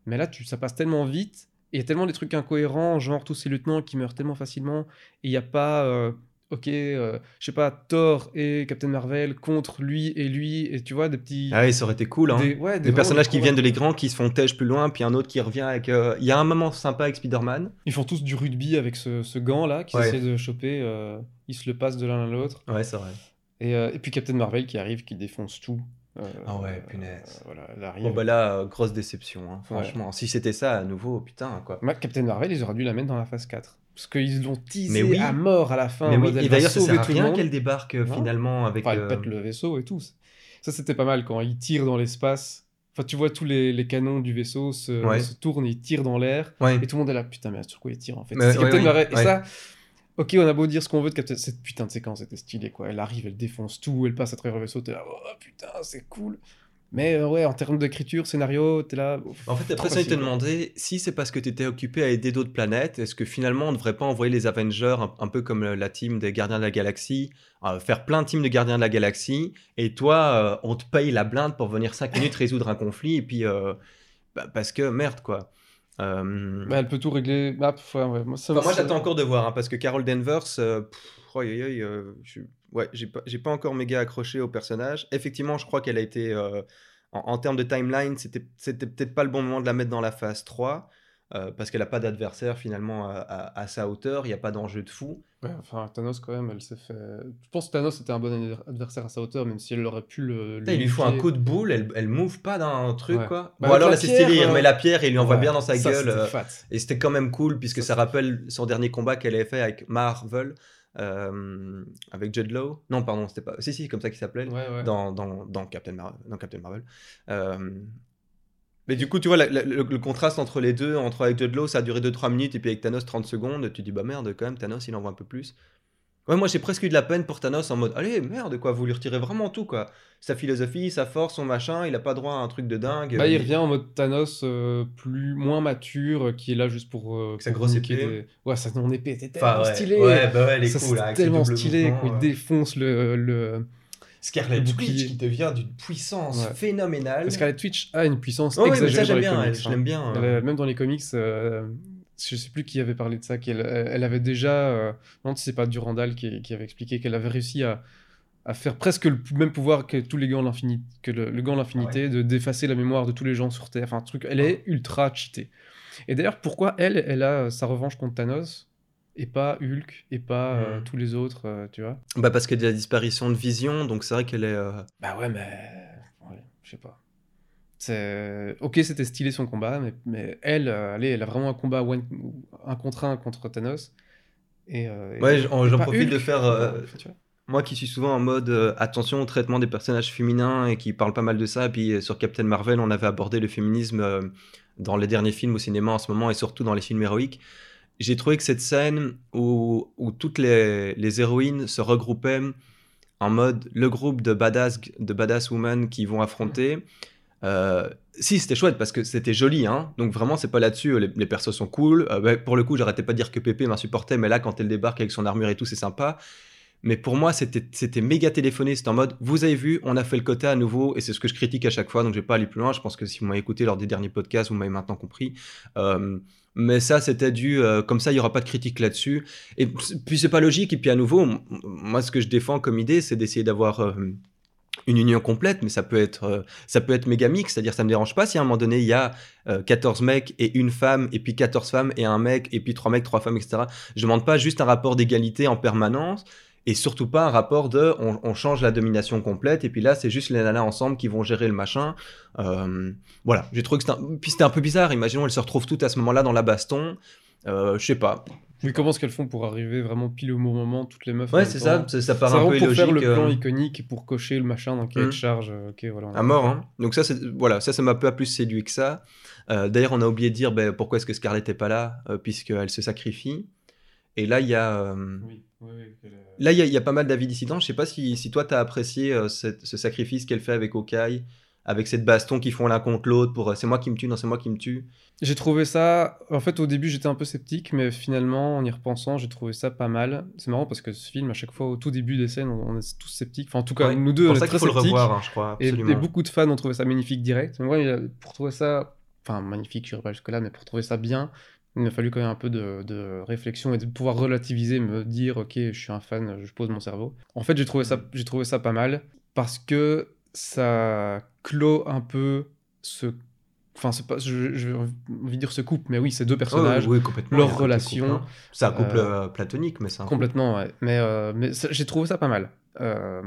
Mais là, tu, ça passe tellement vite. Et il y a tellement des trucs incohérents, genre tous ces lieutenants qui meurent tellement facilement. Et il n'y a pas. euh, ok, euh, je sais pas, Thor et Captain Marvel contre lui et lui. Et tu vois, des petits. Ah oui, ça aurait été cool. Hein. des, ouais, Des vraiment personnages des qui viennent de l'écran, qui se font tèche plus loin, puis un autre qui revient avec. euh, Il y a un moment sympa avec Spider-Man. Ils font tous du rugby avec ce, ce gant-là qu'ils Ouais. essaient de choper. euh, ils se le passent de l'un à l'autre. Ouais, c'est vrai. Et, et puis Captain Marvel qui arrive, qui défonce tout. Ah ouais, punaise. voilà, elle arrive. Bon, bah là, grosse déception, hein, franchement. Si c'était ça à nouveau, putain, quoi. Captain Marvel, ils auraient dû la mettre dans la phase 4. Parce qu'ils l'ont teasé Mais oui. à mort à la fin. Mais oui, et d'ailleurs, ça sert à rien qu'elle débarque euh, Non. finalement avec. Enfin, elle euh, pète le vaisseau et tout. Ça, c'était pas mal quand ils tirent dans l'espace. Enfin, tu vois tous les, les canons du vaisseau se, Ouais. se tournent ils tirent dans l'air. Ouais. Et tout le monde est là, putain, mais sur quoi ils tirent en fait Mais ouais, oui. Et ça, ok, on a beau dire ce qu'on veut de Captain. Cette putain de séquence était stylée quoi. Elle arrive, elle défonce tout, elle passe à travers le vaisseau, t'es là, oh putain, c'est cool. Mais euh, ouais, en termes d'écriture, scénario, t'es là. En fait, après ça, facile, quoi. demandaient si c'est parce que tu étais occupé à aider d'autres planètes, est-ce que finalement on ne devrait pas envoyer les Avengers un, un peu comme euh, la team des Gardiens de la Galaxie, euh, faire plein de teams de Gardiens de la Galaxie, et toi, euh, on te paye la blinde pour venir 5 minutes [LAUGHS] résoudre un conflit, et puis bah, parce que merde quoi. Mais elle peut tout régler. Ah, pff, ouais, ouais, Moi, Enfin, j'attends encore de voir, hein, parce que Carol Danvers, pff, je suis- ouais, j'ai pas, encore méga accroché au personnage. Effectivement, je crois qu'elle a été, euh, en, en termes de timeline, c'était peut-être pas le bon moment de la mettre dans la phase 3, euh, parce qu'elle a pas d'adversaire finalement à, à- à sa hauteur, il n'y a pas d'enjeu de fou. Ouais, enfin, Thanos, quand même, elle s'est fait. Je pense que Thanos était un bon adver- adversaire à sa hauteur, même si elle aurait pu le. Putain, il lui faut un coup de boule, elle, elle move pas d'un truc Ouais. quoi. Bah, avec alors la il pierre, remet euh, la pierre et il lui envoie Ouais, bien dans sa ça, gueule. euh. Et c'était quand même cool, puisque Ça, rappelle son dernier combat qu'elle avait fait avec Marvel, euh, avec Judd Law. Non, pardon, c'était pas. Si, si, comme ça qu'il s'appelait. Ouais, ouais. Dans, dans, dans, Captain Mar- dans Captain Marvel. Euh, Mais du coup, tu vois, la- la- le, le contraste entre les deux, entre avec Judd Law, ça a duré 2-3 minutes, et puis avec Thanos, 30 secondes. Tu dis, bah merde, quand même, Thanos, il en voit un peu plus. Ouais, moi j'ai presque eu de la peine pour Thanos en mode allez, merde, quoi, vous lui retirez vraiment tout, quoi. Sa philosophie, sa force, son machin, il a pas droit à un truc de dingue. Bah, il revient en mode Thanos euh, plus moins mature, euh, qui est là juste pour. euh, Sa grosse épée. des- Ouais, sa non épée était Enfin, tellement ouais. stylée. Ouais, bah ouais, elle est Ça, cool, c'est là, tellement stylé. Il ouais. défonce le. le... Scarlet le Witch bouclier. qui devient d'une puissance Ouais. phénoménale. Scarlet Witch a une puissance Oh, ouais, mais exagérée ça dans j'aime les bien, comics, elle, je hein. l'aime bien. Euh. a- même dans les comics, euh, je sais plus qui avait parlé de ça, qu'elle elle avait déjà, euh, non, c'est pas Durandal qui, qui avait expliqué qu'elle avait réussi à, à faire presque le même pouvoir que tous les gants l'infinité, que le, le gant de l'infinité, de d'effacer la mémoire de tous les gens sur Terre. Enfin, un truc, elle est ultra cheatée. Et d'ailleurs, pourquoi elle, elle a euh, sa revanche contre Thanos et pas Hulk et pas euh, Mhm. tous les autres, euh, tu vois? Bah parce qu'il y a la disparition de Vision, donc c'est vrai qu'elle est... Bah ouais, mais ouais, je sais pas. C'est ok, c'était stylé son combat, mais, mais elle, euh, elle a vraiment un combat one- un contre un contre Thanos. Et, euh, Ouais, j'en profite de faire... euh, Tu vois. Moi qui suis souvent en mode euh, attention au traitement des personnages féminins et qui parle pas mal de ça, et puis euh, sur Captain Marvel, on avait abordé le féminisme euh, dans les derniers films au cinéma en ce moment et surtout dans les films héroïques. J'ai trouvé que cette scène où, où toutes les, les héroïnes se regroupaient en mode le groupe de badass, de badass women qui vont affronter. Euh, si, c'était chouette parce que c'était joli, hein. Donc vraiment, c'est pas là-dessus. Les, les persos sont cool. Euh, ouais, pour le coup, j'arrêtais pas de dire que Pépé m'insupportait, mais là, quand elle débarque avec son armure et tout, c'est sympa. Mais pour moi, c'était méga téléphoné. C'était en mode, vous avez vu, on a fait le quota à nouveau, et c'est ce que je critique à chaque fois, donc je vais pas aller plus loin. Je pense que si vous m'avez écouté lors des derniers podcasts, vous m'avez maintenant compris. Euh, mais ça, c'était dû, comme ça, il y aura pas de critique là-dessus. Et puis c'est pas logique. Et puis à nouveau, moi, ce que je défends comme idée, c'est d'essayer d'avoir une union complète, mais ça peut être, euh, ça peut être méga mix, c'est-à-dire ça me dérange pas si à un moment donné il y a euh, 14 mecs et une femme, et puis 14 femmes et un mec, et puis trois mecs, trois femmes, etc. Je demande pas juste un rapport d'égalité en permanence, et surtout pas un rapport de on, change la domination complète, et puis là c'est juste les nanas ensemble qui vont gérer le machin. Euh, voilà, j'ai trouvé que c'était un... Un peu bizarre, imaginons elles se retrouvent toutes à ce moment-là dans la baston. Euh, je sais pas. Mais comment est-ce qu'elles font pour arriver vraiment pile au bon moment, toutes les meufs Ouais, c'est ça, ça, ça part un peu pour faire le plan euh. iconique et pour cocher le machin dans cahier Mm. de charge. euh, Ok, voilà. À mort, hein. Donc ça, voilà, ça, ça m'a pas plus séduit que ça. Euh, D'ailleurs, on a oublié de dire ben, pourquoi est-ce que Scarlett est pas là, euh, puisqu'elle se sacrifie. Et là, il y a, euh, Oui, oui, oui, là, il y a, il y a pas mal d'avis dissidents. Je sais pas si, si toi, t'as apprécié euh, cette- ce sacrifice qu'elle fait avec Hawkeye, avec cette baston qu'ils font l'un contre l'autre pour euh, c'est moi qui me tue, non, c'est moi qui me tue. J'ai trouvé ça. En fait, au début, j'étais un peu sceptique, mais finalement, en y repensant, j'ai trouvé ça pas mal. C'est marrant parce que ce film, à chaque fois, au tout début des scènes, on est tous sceptiques. Enfin, en tout cas, Ouais, nous deux, on pour est ça très qu'il faut le revoir, hein, je crois, et, beaucoup de fans ont trouvé ça magnifique direct. Mais a- pour trouver ça. Enfin, magnifique, je pas jusque-là, mais pour trouver ça bien, il m'a fallu quand même un peu de, de réflexion et de pouvoir relativiser, me dire, ok, je suis un fan, je pose mon cerveau. En fait, j'ai trouvé ça, j'ai trouvé ça pas mal parce que ça clôt un peu ce. Enfin, c'est pas, je, je envie de dire ce couple, mais oui, ces deux Oh, personnages, oui, complètement, leur relation, hein. C'est un couple euh, euh, platonique, mais couple. complètement, ouais. Mais, euh, mais ça- j'ai trouvé ça pas mal. Euh,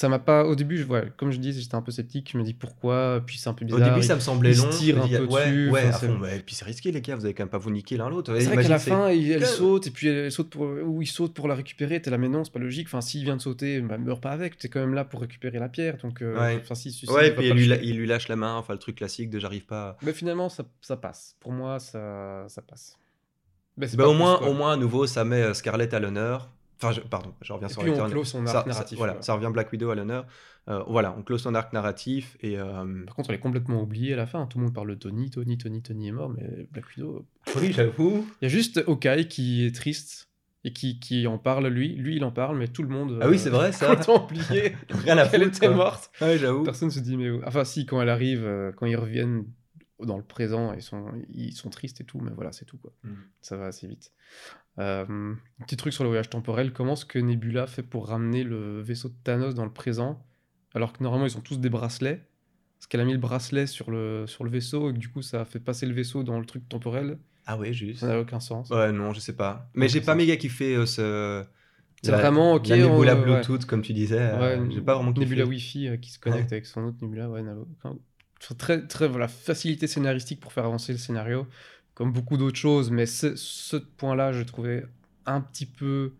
ça m'a pas. Au début, je, ouais, comme je dis, j'étais un peu sceptique. Je me dis pourquoi, puis c'est un peu Au bizarre. début, ça me semblait il se long. tire un peu ouais, dessus, ouais, enfin, fond. Et puis c'est risqué, les gars, vous allez quand même pas vous niquer l'un l'autre. C'est vrai qu'à la fin, il- elle saute et puis elle saute pour, ou il saute pour la récupérer. T'es là, mais non, c'est pas logique. Enfin, s'il vient de sauter, bah, meurs pas avec. T'es quand même là pour récupérer la pierre. Donc, euh, Ouais. enfin, si, Ouais, et puis il lui, la- tuer. il lui lâche la main, enfin le truc classique de j'arrive pas. à- Mais finalement, ça, ça passe. Pour moi, ça, ça passe. Mais Bah, au, moins, au moins, à nouveau, ça met euh, Scarlett à l'honneur. Enfin, je- pardon, je reviens Et sur puis on clôt son Ça- arc ça- narratif. voilà, ça revient Black Widow à l'honneur. Euh, voilà, on close son arc narratif et. euh, Par contre, elle est complètement oubliée à la fin. Tout le monde parle de Tony, Tony, Tony, Tony est mort, mais Black Widow. Oui, j'avoue. Il y a juste Hawkeye qui est triste et qui, qui en parle, lui. Lui, il en parle, mais tout le monde. Ah oui, euh, c'est vrai, ça. [LAUGHS] complètement oublié Rien à foutre. était quoi. morte. Ouais, j'avoue. Personne se dit, mais. où Enfin, si, quand elle arrive, euh, quand ils reviennent dans le présent, ils sont, ils sont tristes et tout, mais voilà, c'est tout, quoi. Mm. Ça va assez vite. Euh, petit truc sur le voyage temporel. Comment est-ce que Nebula fait pour ramener le vaisseau de Thanos dans le présent alors que normalement ils ont tous des bracelets? Parce qu'elle a mis le bracelet sur le, sur le vaisseau et que du coup ça a fait passer le vaisseau dans le truc temporel. Ah ouais, juste. Ça n'a aucun sens. Ouais, non, je sais pas. Mais Ouais, j'ai pas méga kiffé euh, ce. C'est vraiment, ok, La Nebula on- ouais. Bluetooth, comme tu disais. euh, Ouais, j'ai pas vraiment kiffé. Nebula Wi-Fi euh, qui se connecte Ouais. avec son autre Nebula. Ouais, n'a aucun- Très, très, voilà, facilité scénaristique pour faire avancer le scénario, comme beaucoup d'autres choses, mais ce, ce point-là, je trouvais un petit peu,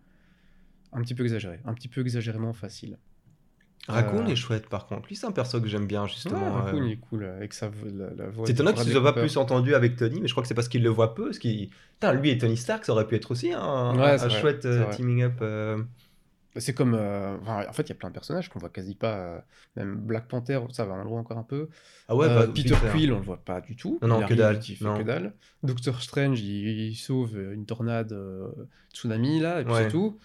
un petit peu exagéré, un petit peu exagérément facile. Raccoon Euh, est chouette par contre. Lui, c'est un perso que j'aime bien Ouais, justement. Raccoon, euh. il est cool euh, avec sa vo- la, la voix. C'est étonnant qu'il ne Bradley soit pas plus entendu avec Tony, mais je crois que c'est parce qu'il le voit peu. Parce qu'il... Putain, lui et Tony Stark, ça aurait pu être aussi un, Ouais, chouette vrai. teaming up. euh. C'est comme. euh, enfin, en fait, il y a plein de personnages qu'on voit quasi pas. euh, même Black Panther, ça va, on le voit encore un peu. Ah ouais, Euh, bah, Peter. Quill, on le voit pas du tout. Non, non, que dalle, Il fait non. que dalle. Doctor Strange, il, il sauve une tornade tsunami, là, et puis Ouais. c'est tout.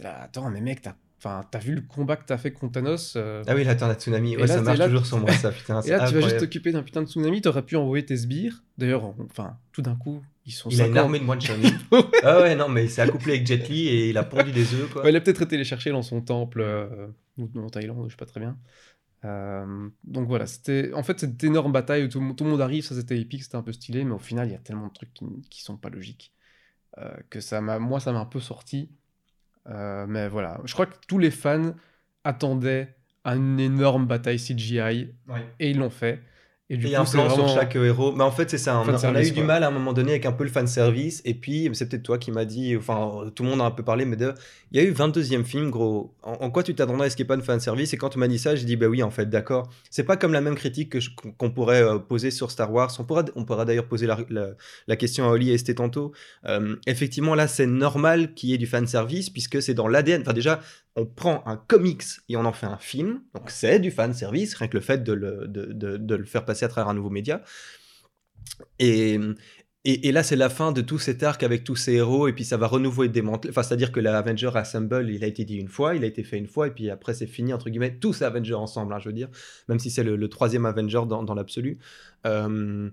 Là, attends, mais mec, t'as enfin, t'as vu le combat que t'as fait contre Thanos Ah oui, la tornade tsunami, ouais, là, ça marche là- toujours sur moi, [LAUGHS] ça, putain. Et là, tu vas juste t'occuper d'un putain de tsunami, t'aurais pu envoyer tes sbires. D'ailleurs, enfin, tout d'un coup, ils sont Il a une 50. armée de one [LAUGHS] Ah ouais, non, mais il s'est accouplé avec Jet Li et il a pondu des œufs, quoi. Ouais, il a peut-être été les chercher dans son temple, euh, en Thaïlande, je sais pas très bien. Euh, donc voilà, c'était en fait cette énorme bataille où tout, le monde- tout le monde arrive, ça c'était épique, c'était un peu stylé, mais au final il y a tellement de trucs qui, qui sont pas logiques euh, que ça m'a, moi ça m'a un peu sorti. Euh, mais voilà, je crois que tous les fans attendaient une énorme bataille CGI et ils l'ont fait. Et du Et coup, un plan vraiment... sur chaque héros. Mais en fait, c'est ça. On, a- on a eu du mal à un moment donné avec un peu le fan service. Et puis, c'est peut-être toi qui m'as dit, enfin, tout le monde a un peu parlé, mais de- il y a eu 22e film, gros. En, en quoi tu t'attendrais à ce qu'il n'y ait pas de fan service Et quand tu m'as dit ça, j'ai dit, bah oui, en fait, d'accord. C'est pas comme la même critique qu'on pourrait euh, poser sur Star Wars. On pourra, on pourra d'ailleurs poser la, la- la question à Oli et Esté tantôt. Euh, effectivement, là, c'est normal qu'il y ait du fan service puisque c'est dans l'ADN. Enfin, déjà, on prend un comics et on en fait un film. Donc, c'est du fan service, rien que le fait de le, de, de- le faire passer à travers un nouveau média. Et, et, et là, c'est la fin de tout cet arc avec tous ces héros, et puis ça va renouveau être démantelé. Enfin, c'est-à-dire que l'Avenger Assemble, il a été dit une fois, il a été fait une fois, et puis après, c'est fini, entre guillemets, tous Avengers ensemble, hein, je veux dire, même si c'est le, troisième Avenger dans, dans l'absolu. Euh,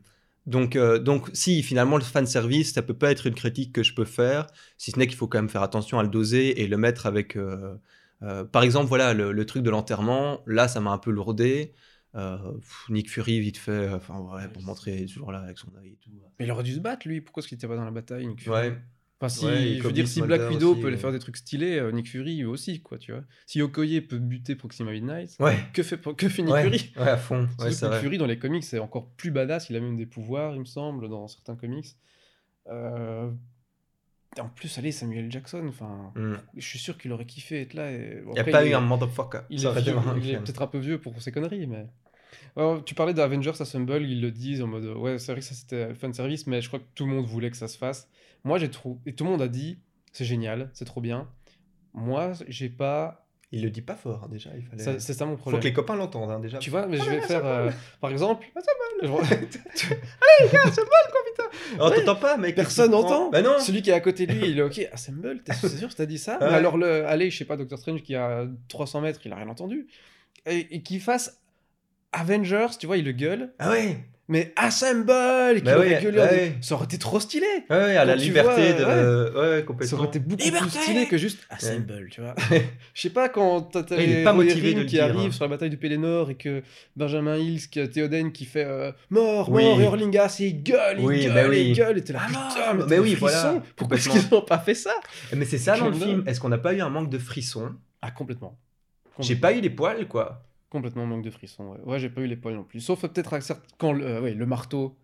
donc, euh, donc, si finalement le fan service, ça peut pas être une critique que je peux faire, si ce n'est qu'il faut quand même faire attention à le doser et le mettre avec. euh, euh, par exemple, voilà, le, le truc de l'enterrement, là, ça m'a un peu lourdé. Pff, Nick Fury, vite fait, enfin, ouais, pour montrer toujours là avec son œil et tout. Mais il aurait dû se battre lui, pourquoi est-ce qu'il était pas dans la bataille Nick Fury? Ouais, Enfin, si, Ouais, je veux dire, si Black Widow aussi, peut aller euh. faire des trucs stylés, euh, Nick Fury aussi, quoi, tu vois. Si Okoye peut buter Proxima Midnight, ouais, que fait, que fait Nick ouais, Fury ouais, à fond. Ouais, Nick vrai. Fury dans les comics c'est encore plus badass, il a même des pouvoirs, il me semble, dans certains comics. Euh, En plus, allez, Samuel Jackson, enfin, Mm. je suis sûr qu'il aurait kiffé être là. Et... Il n'y a pas il eu un motherfucker. Il est, vieux, il est peut-être un peu vieux pour ces conneries, mais. Tu parlais d'Avengers Assemble, ils le disent en mode ouais, c'est vrai que ça c'était fan service, mais je crois que tout le monde voulait que ça se fasse. Moi j'ai trouvé, et tout le monde a dit c'est génial, c'est trop bien. Moi j'ai pas. Il le dit pas fort, hein, déjà. Il fallait... ça- C'est ça mon Faut problème. que les copains l'entendent, hein, déjà. Tu vois, mais je vais faire. euh, par exemple. [LAUGHS] je- Oh, [LAUGHS] Ouais. t'entends pas, mec Personne n'entend. Bah non Celui qui est à côté de lui, il est ok. Assemble, t'es c'est sûr que t'as dit ça? [LAUGHS] Ouais. Mais alors, le, allez, je sais pas, Doctor Strange qui a 300 mètres, il a rien entendu. Et, et qu'il fasse Avengers, tu vois, il le gueule. Ah ouais Mais Assemble Et qu'il Bah aurait ouais, gueulé en ouais. disant, Ça aurait été trop stylé Ouais, ouais, à la liberté vois, de. Ouais, ouais, complètement. Ça aurait été beaucoup Liberté plus stylé que juste Assemble, tu vois. Je sais pas, quand t'as les pas motivé de le qui dire, arrivent hein. sur la bataille du Pélénor et que Benjamin Hills, qui a Théoden qui fait euh, mort, Oui. mort, et Orlingas, et il gueule, il gueule, bah oui. il gueule, et t'es là, Ah putain, mais, mais t'as oui, voilà. Pourquoi est-ce qu'ils ont pas fait ça? Mais c'est ça dans le film. Est-ce qu'on n'a pas eu un manque de frissons? Ah, complètement. J'ai pas eu les poils, quoi. Complètement manque de frissons, ouais. Ouais, j'ai pas eu les poils non plus. Sauf euh, peut-être à certes- quand le, euh, ouais, le marteau,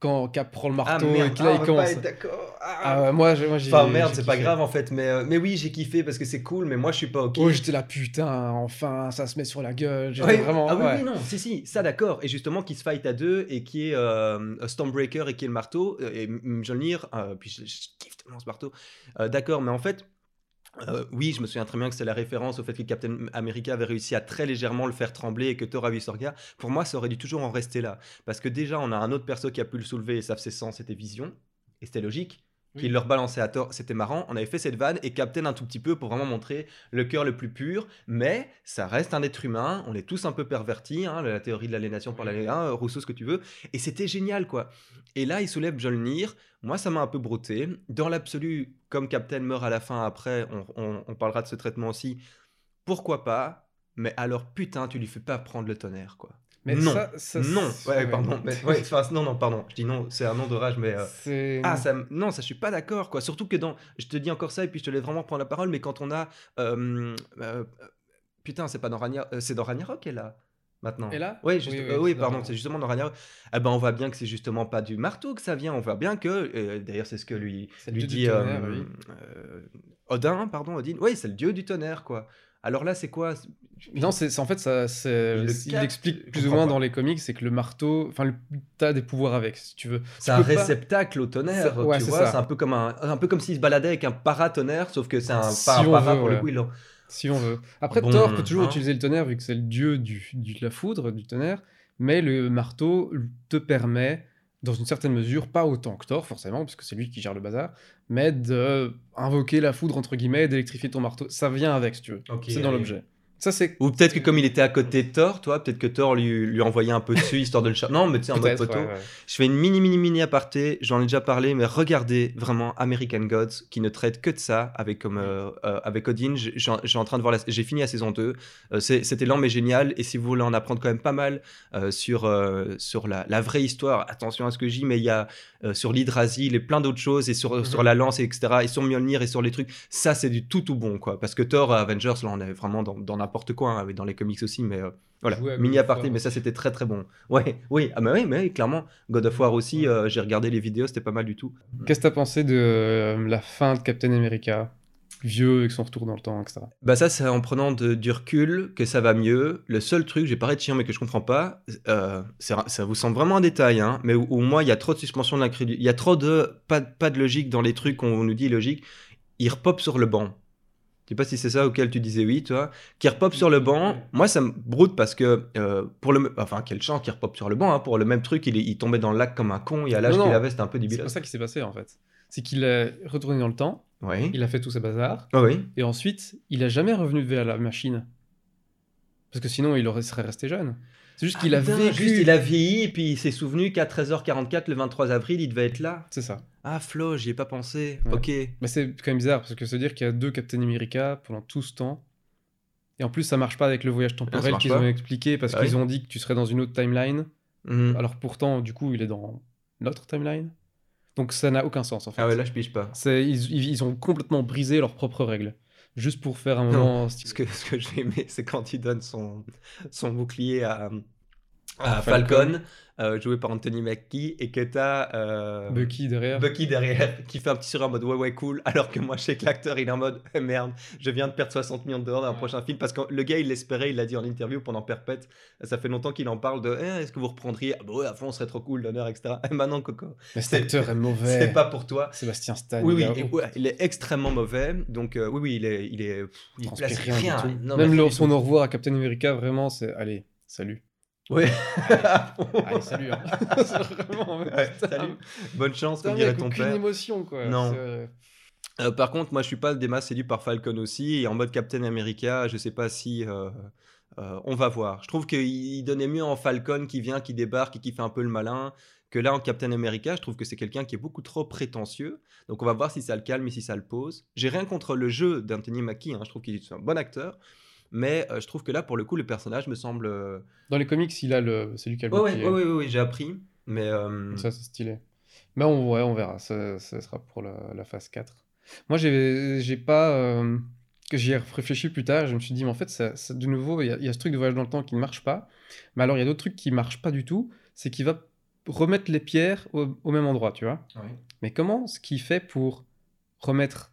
quand Cap prend le marteau et qu'il ah, il commence. d'accord. Ah. Ah, ouais, moi, j'ai- moi, j'ai. Enfin, merde, c'est pas grave en fait. Mais, euh, mais oui, j'ai kiffé parce que c'est cool, mais moi je suis pas ok. Oh, j'étais là, putain, enfin, ça se met sur la gueule. Ouais. vraiment. ah oui, ouais. non, si, si, ça d'accord. Et justement, qu'il se fight à deux et qui est euh, Stormbreaker et qui est le marteau, et Mjolnir, puis je, je kiffe tellement ce marteau. D'accord, mais en fait, euh, oui, je me souviens très bien que c'est la référence au fait que Captain America avait réussi à très légèrement le faire trembler et que Thor a vu ce regard. Pour moi, ça aurait dû toujours en rester là. Parce que déjà, on a un autre perso qui a pu le soulever et ça faisait sens, c'était Vision. Et c'était logique. Oui. Leur balançait à Thor, c'était marrant. On avait fait cette vanne et Captain un tout petit peu pour vraiment montrer le cœur le plus pur. Mais ça reste un être humain. On est tous un peu pervertis. hein, la théorie de l'aliénation par l'aliénation, Rousseau, ce que tu veux. Et c'était génial, quoi. Et là, il soulève Mjolnir. Moi, ça m'a un peu brouté. Dans l'absolu, comme Captain meurt à la fin, après, on, on- on parlera de ce traitement aussi. Pourquoi pas? Mais alors, putain, tu lui fais pas prendre le tonnerre, quoi. Mais non, ça- ça, non, ouais, pardon, mais- ouais, enfin, non, non, pardon, je dis non, c'est un nom de rage, mais euh, ah, ça, non, ça, je suis pas d'accord, quoi. Surtout que dans, je te dis encore ça et puis je te laisse vraiment prendre la parole, mais quand on a, euh, euh, putain, c'est pas dans Ragnar, euh, c'est dans Ragnarok qu'elle est là maintenant. Et là Oui, Oui, juste, oui, euh, oui, pardon, Ragnarok. c'est justement dans Ragnarok. Eh ben, on voit bien que c'est justement pas du marteau que ça vient. On voit bien que, euh, d'ailleurs, c'est ce que lui, lui dit tonnerre, euh, oui. euh, Odin, pardon, Odin. Oui, c'est le dieu du tonnerre, quoi. Alors là, c'est quoi? Non, c'est en fait, ça, Il explique plus ou moins pas. dans les comics, c'est que le marteau, enfin, le- t'as des pouvoirs avec, si tu veux. C'est un pas- réceptacle au tonnerre, ouais, tu c'est vois. ça. C'est un peu comme un, un peu comme s'il se baladait avec un paratonnerre, sauf que c'est un, Si pas un on para veut, pour le coup. Si on veut. Après, Bon, Thor peut toujours hein. utiliser le tonnerre vu que c'est le dieu du, du- de la foudre, du tonnerre, mais le marteau te permet, dans une certaine mesure, pas autant que Thor forcément, parce que c'est lui qui gère le bazar, mais de invoquer la foudre entre guillemets, et d'électrifier ton marteau. Ça vient avec, si tu veux. C'est dans l'objet. Ça, c'est Ou peut-être que comme il était à côté de Thor, toi, peut-être que Thor lui, lui envoyait un peu dessus histoire de le charger. Non, mais tu sais, en mode poteau. ouais, ouais. Je fais une mini, mini, mini aparté. J'en ai déjà parlé, mais regardez vraiment American Gods qui ne traite que de ça avec, comme, euh, euh, avec Odin. J'ai- en train de voir la- J'ai fini la saison 2. Euh, C'était lent mais génial. Et si vous voulez en apprendre quand même pas mal euh, sur, sur la, la vraie histoire, attention à ce que je dis, mais il y a sur l'Hydrasil et plein d'autres choses, et sur, Mhm. sur la lance, etc. Et sur Mjolnir et sur les trucs. Ça, c'est du tout, tout bon, quoi. Parce que Thor, Avengers, là, on est vraiment dans dans n'importe quoi, hein, dans les comics aussi, mais. euh, voilà, mini aparté, mais ça c'était très très bon. Ouais, oui, ah bah oui, mais clairement. God of War aussi, euh, j'ai regardé les vidéos, c'était pas mal du tout. Qu'est-ce que t'as pensé de euh, la fin de Captain America? Vieux avec son retour dans le temps, etc. Bah ça, c'est en prenant de- du recul que ça va mieux. Le seul truc, j'ai pas de chiant mais que je comprends pas, euh, ça vous semble vraiment un détail, hein, mais où, où moi il y a trop de suspension de l'incrédulité, il y a trop de pas, pas de logique dans les trucs qu'on nous dit logique. Il repop sur le banc. Je sais pas si c'est ça auquel tu disais oui, toi. Qui repop sur le banc, moi ça me broute parce que euh, pour le, enfin quel chant qui repop sur le banc, hein, pour le même truc, il, il tombait dans le lac comme un con. Et à l'âge qu'il avait, c'était un peu C'est débile. pas ça qui s'est passé en fait. C'est qu'il est retourné dans le temps, Oui. il a fait tous ses bazars, Ah oui. et ensuite, il a jamais revenu vers la machine. Parce que sinon, il aurait, serait resté jeune. C'est juste qu'il a Ah, vécu. juste, il a vieilli et puis il s'est souvenu qu'à 13h44 le 23 avril, il devait être là. C'est ça. Ah Flo, j'y ai pas pensé. Ouais. Ok. Mais c'est quand même bizarre, parce que se dire qu'il y a deux Captain America pendant tout ce temps. Et en plus, ça marche pas avec le voyage Ah, temporel qu'ils ont expliqué, parce Ah qu'ils oui. ont dit que tu serais dans une autre timeline. Mhm. Alors pourtant, du coup, il est dans notre timeline. Donc ça n'a aucun sens en fait. Ah ouais, là je pige pas. C'est- ils, ils- ont complètement brisé leurs propres règles. Juste pour faire un Non, moment. Ce que, ce que j'ai aimé, c'est quand il donne son, son bouclier à, À Falcon. Falcon, euh, joué par Anthony Mackie, et que t'as euh, Bucky derrière. Bucky derrière qui fait un petit sourire en mode ouais ouais cool alors que moi je sais que l'acteur il est en mode Eh, merde je viens de perdre 60 millions de dollars dans un prochain film parce que le gars il l'espérait il l'a dit en interview pendant Perpète ça fait longtemps qu'il en parle de Eh, est-ce que vous reprendriez? Ah bah ouais à fond on serait trop cool l'honneur etc et [LAUGHS] maintenant Coco Mais cet acteur est mauvais. c'est pas pour toi Sébastien Stan. oui oui il ouais, est extrêmement mauvais donc euh, oui oui il est il est pff, il transpire place rien rien. Non, Même son au revoir à Captain America, vraiment, c'est. Allez, salut. Allez, salut. hein. [LAUGHS] Vraiment. Ouais, salut bonne chance comme dirait ton père émotion, quoi. Non. C'est- Euh, par contre, moi, je suis pas des masses séduit par Falcon aussi. Et en mode Captain America, je sais pas si. euh, euh, on va voir. Je trouve qu'il donnait mieux en Falcon qui vient, qui débarque et qui fait un peu le malin. Que là, en Captain America, je trouve que c'est quelqu'un qui est beaucoup trop prétentieux. Donc, on va voir si ça le calme et si ça le pose. J'ai rien contre le jeu d'Anthony Mackie. hein, Je trouve qu'il est un bon acteur. Mais euh, je trouve que là, pour le coup, le personnage me semble. euh, Dans les comics, il a le. C'est lui qui a le Ouais, ouais, bouclier. ouais, ouais, ouais, j'ai appris. Mais. euh, Ça, c'est stylé. Mais on, ouais, on verra. Ça, ça sera pour la, la phase 4. Moi, j'ai j'ai pas. euh, que J'y ai réfléchi plus tard. Je me suis dit, mais en fait, ça, ça- de nouveau, il y, a- il y a ce truc de voyage dans le temps qui ne marche pas. Mais alors, il y a d'autres trucs qui marchent pas du tout. C'est qu'il va remettre les pierres au, au même endroit, tu vois. Mais comment ce qu'il fait pour remettre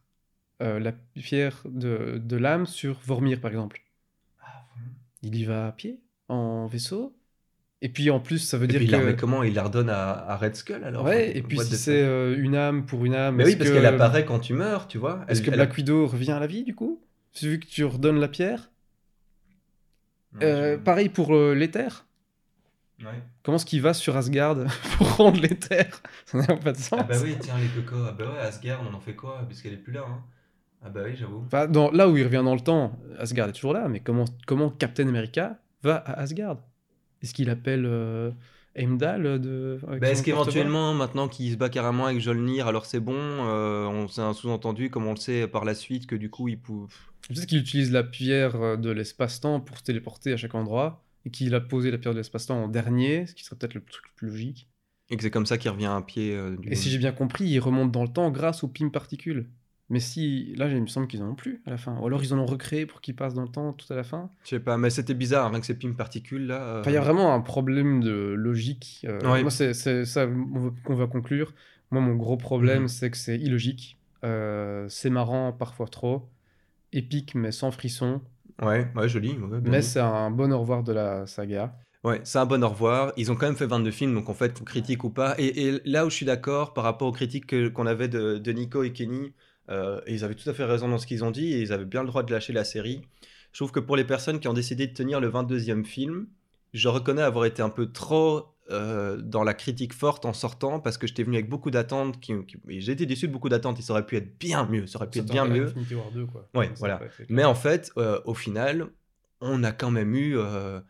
euh, la pierre de, de l'âme sur Vormir, par exemple? Il y va à pied, en vaisseau. Et puis en plus, ça veut Et dire puis, il que. la comment? Il la redonne à, à Red Skull alors? Ouais, Enfin, et puis si c'est euh, une âme pour une âme. Mais oui, parce que- qu'elle apparaît quand tu meurs, tu vois? Est-ce que elle- Black Widow revient à la vie du coup? Vu que tu redonnes la pierre? Euh, Pareil pour euh, l'éther. Ouais. Comment est-ce qu'il va sur Asgard [LAUGHS] pour rendre l'éther? Ça n'a pas de sens. Ah bah oui, tiens les cocos. Ah bah ouais, Asgard, on en fait quoi? Parce qu'elle est plus là. Hein. Ah bah oui, j'avoue. Enfin, dans, là où il revient dans le temps, Asgard est toujours là, mais comment, comment Captain America va à Asgard? Est-ce qu'il appelle euh, Heimdall de. Bah, est-ce qu'éventuellement, maintenant qu'il se bat carrément avec Jolnir, alors c'est bon euh, On s'est un sous-entendu, comme on le sait par la suite, que du coup, il peut... Peut-être qu'il utilise la pierre euh, de l'espace-temps pour se téléporter à chaque endroit, et qu'il a posé la pierre de l'espace-temps en dernier, ce qui serait peut-être le truc le plus logique. Et que c'est comme ça qu'il revient à pied euh, du Et si j'ai bien compris, il remonte dans le temps grâce aux PIM particules. Mais si, là, il me semble qu'ils en ont plus à la fin. Ou alors ils en ont recréé pour qu'ils passent dans le temps tout à la fin. Je sais pas, mais c'était bizarre, rien que ces pimes particules là. euh, Enfin, il y a vraiment un problème de logique. euh, Ouais. Moi, c'est ça qu'on va conclure. Moi, mon gros problème, Mhm. c'est que c'est illogique. Euh, c'est marrant, parfois trop. Épique, mais sans frisson. Ouais, ouais, joli. ouais, Mais c'est un bon au revoir de la saga. Ouais, c'est un bon au revoir. Ils ont quand même fait 22 films, donc en fait, qu'on critique ou pas. Et, et là où je suis d'accord par rapport aux critiques que- qu'on avait de, de Nico et Kenny, euh, et ils avaient tout à fait raison dans ce qu'ils ont dit, et ils avaient bien le droit de lâcher la série. Je trouve que pour les personnes qui ont décidé de tenir le 22e film, je reconnais avoir été un peu trop euh, dans la critique forte en sortant parce que j'étais venu avec beaucoup d'attentes. Qui, et j'ai été déçu de beaucoup d'attentes. Ça aurait pu être bien mieux. Ça aurait pu être bien mieux. Infinity War 2, quoi. Ouais, voilà. Mais en fait, euh, au final, on a quand même eu. euh,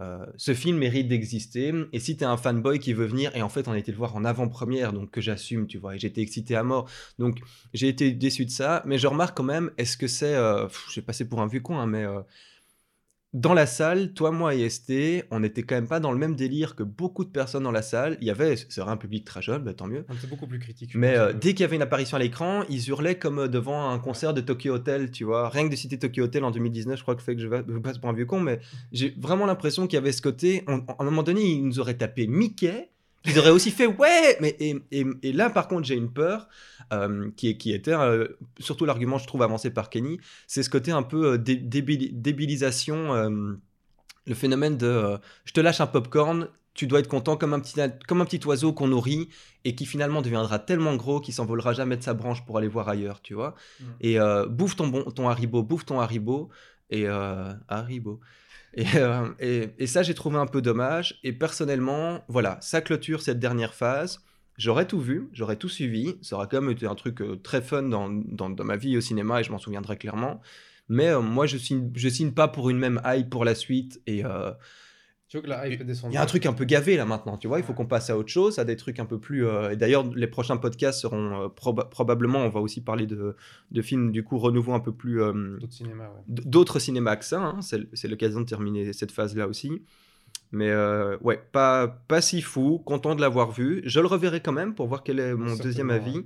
euh, ce film mérite d'exister. Et si t'es un fanboy qui veut venir, et en fait, on a été le voir en avant-première, donc que j'assume, tu vois, et j'étais excité à mort. Donc, j'ai été déçu de ça. Mais je remarque quand même, est-ce que c'est. Euh, J'ai passé pour un vieux con, hein, mais. Dans la salle, toi, moi et ST, on n'était quand même pas dans le même délire que beaucoup de personnes dans la salle. Il y avait, c'est vrai, un public très jeune, bah, tant mieux. On était beaucoup plus critique. Mais euh, dès qu'il y avait une apparition à l'écran, ils hurlaient comme euh, devant un concert de Tokyo Hotel, tu vois. Rien que de citer Tokyo Hotel en 2019, je crois que fait que je, passe pour un vieux con, mais j'ai vraiment l'impression qu'il y avait ce côté. on- à un moment donné, ils nous auraient tapé Mickey. Ils auraient aussi fait ouais, mais et, et- et là par contre j'ai une peur euh, qui, qui était euh, surtout l'argument je trouve avancé par Kenny, c'est ce côté un peu euh, dé- débili- débilisation, euh, le phénomène de je te lâche un popcorn, tu dois être content comme un petit, comme un petit oiseau qu'on nourrit et qui finalement deviendra tellement gros qu'il s'envolera jamais de sa branche pour aller voir ailleurs, tu vois. Mm. Et bouffe ton, bon, ton Haribo, bouffe ton Haribo, et euh, euh, et, et ça, j'ai trouvé un peu dommage. Et personnellement, voilà, ça clôture cette dernière phase. J'aurais tout vu, j'aurais tout suivi. Ça aurait quand même été un truc euh, très fun dans, dans, dans ma vie au cinéma et je m'en souviendrai clairement. Mais moi, je signe, je signe pas pour une même hype pour la suite. Et Tu veux que la hype descende il y a un truc un peu gavé là maintenant, tu vois. Il faut qu'on passe à autre chose, à des trucs un peu plus. euh, Et d'ailleurs, les prochains podcasts seront euh, proba- probablement, on va aussi parler de, de films du coup renouveau un peu plus. euh, D'autres cinémas, ouais. d'autres cinémas que ça. hein. C'est l'occasion de terminer cette phase-là aussi. Mais ouais, pas, pas si fou, content de l'avoir vu. Je le reverrai quand même pour voir quel est mon deuxième avis.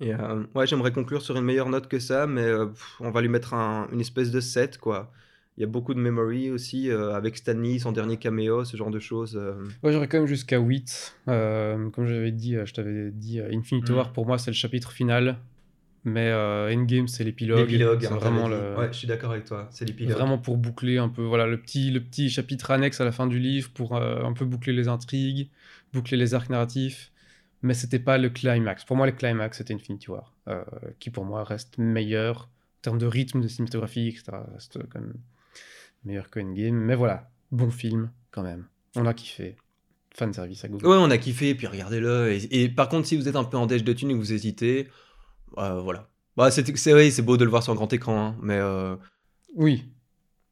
Et ouais, j'aimerais conclure sur une meilleure note que ça, mais pff, on va lui mettre un- une espèce de 7, quoi. Il y a beaucoup de memory aussi, euh, avec Stanley, son dernier caméo, ce genre de choses. euh. Ouais, j'aurais quand même jusqu'à 8. Euh, comme j'avais dit, euh, je t'avais dit, euh, Infinity Mm. War, pour moi, c'est le chapitre final. Mais Endgame, c'est l'épilogue. L'épilogue, C'est hein, vraiment le... Ouais, je suis d'accord avec toi, c'est l'épilogue. Vraiment pour boucler un peu, voilà, le petit, le petit chapitre annexe à la fin du livre pour un peu boucler les intrigues, boucler les arcs narratifs. Mais c'était pas le climax. Pour moi, le climax, c'était Infinity War, qui pour moi reste meilleur en termes de rythme, de cinématographie, etc. Reste quand même meilleur que Endgame. Mais voilà, bon film quand même. On a kiffé. Fan service à Google. Ouais, on a kiffé, puis regardez-le. Et, et par contre, si vous êtes un peu en déj de thune et que vous hésitez, euh, voilà. Bah, c'est c'est oui, c'est beau de le voir sur un grand écran, hein, mais. euh, Oui.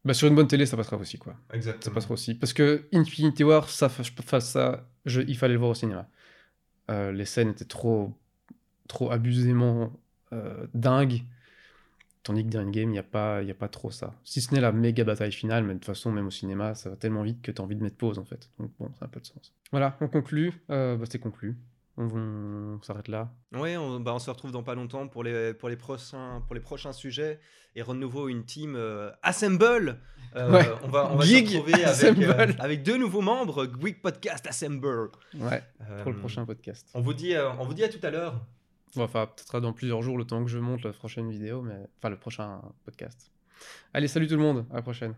Bah, sur une bonne télé, ça passera aussi, quoi. Ça Exactement. passera aussi. Parce que Infinity War, ça, ça je- il fallait le voir au cinéma. Euh, les scènes étaient trop, trop abusément euh, dingues. Tandis que dans Endgame, il n'y a, pas- y a pas trop ça. Si ce n'est la méga bataille finale, mais de toute façon, même au cinéma, ça va tellement vite que tu as envie de mettre pause, en fait. Donc bon, ça a un peu de sens. Voilà, on conclut. Euh, bah, C'est conclu. On, on s'arrête là. Ouais, on, bah, on se retrouve dans pas longtemps pour les, pour les, prochains, pour les prochains sujets et renouveau une team euh, Assemble. Euh, Ouais. On va, on va se retrouver avec, deux nouveaux membres, Geek Podcast Assemble. Ouais, pour le prochain podcast. On vous dit, on vous dit à tout à l'heure. Enfin, peut-être dans plusieurs jours, le temps que je monte la prochaine vidéo, mais enfin le prochain podcast. Allez, salut tout le monde, à la prochaine.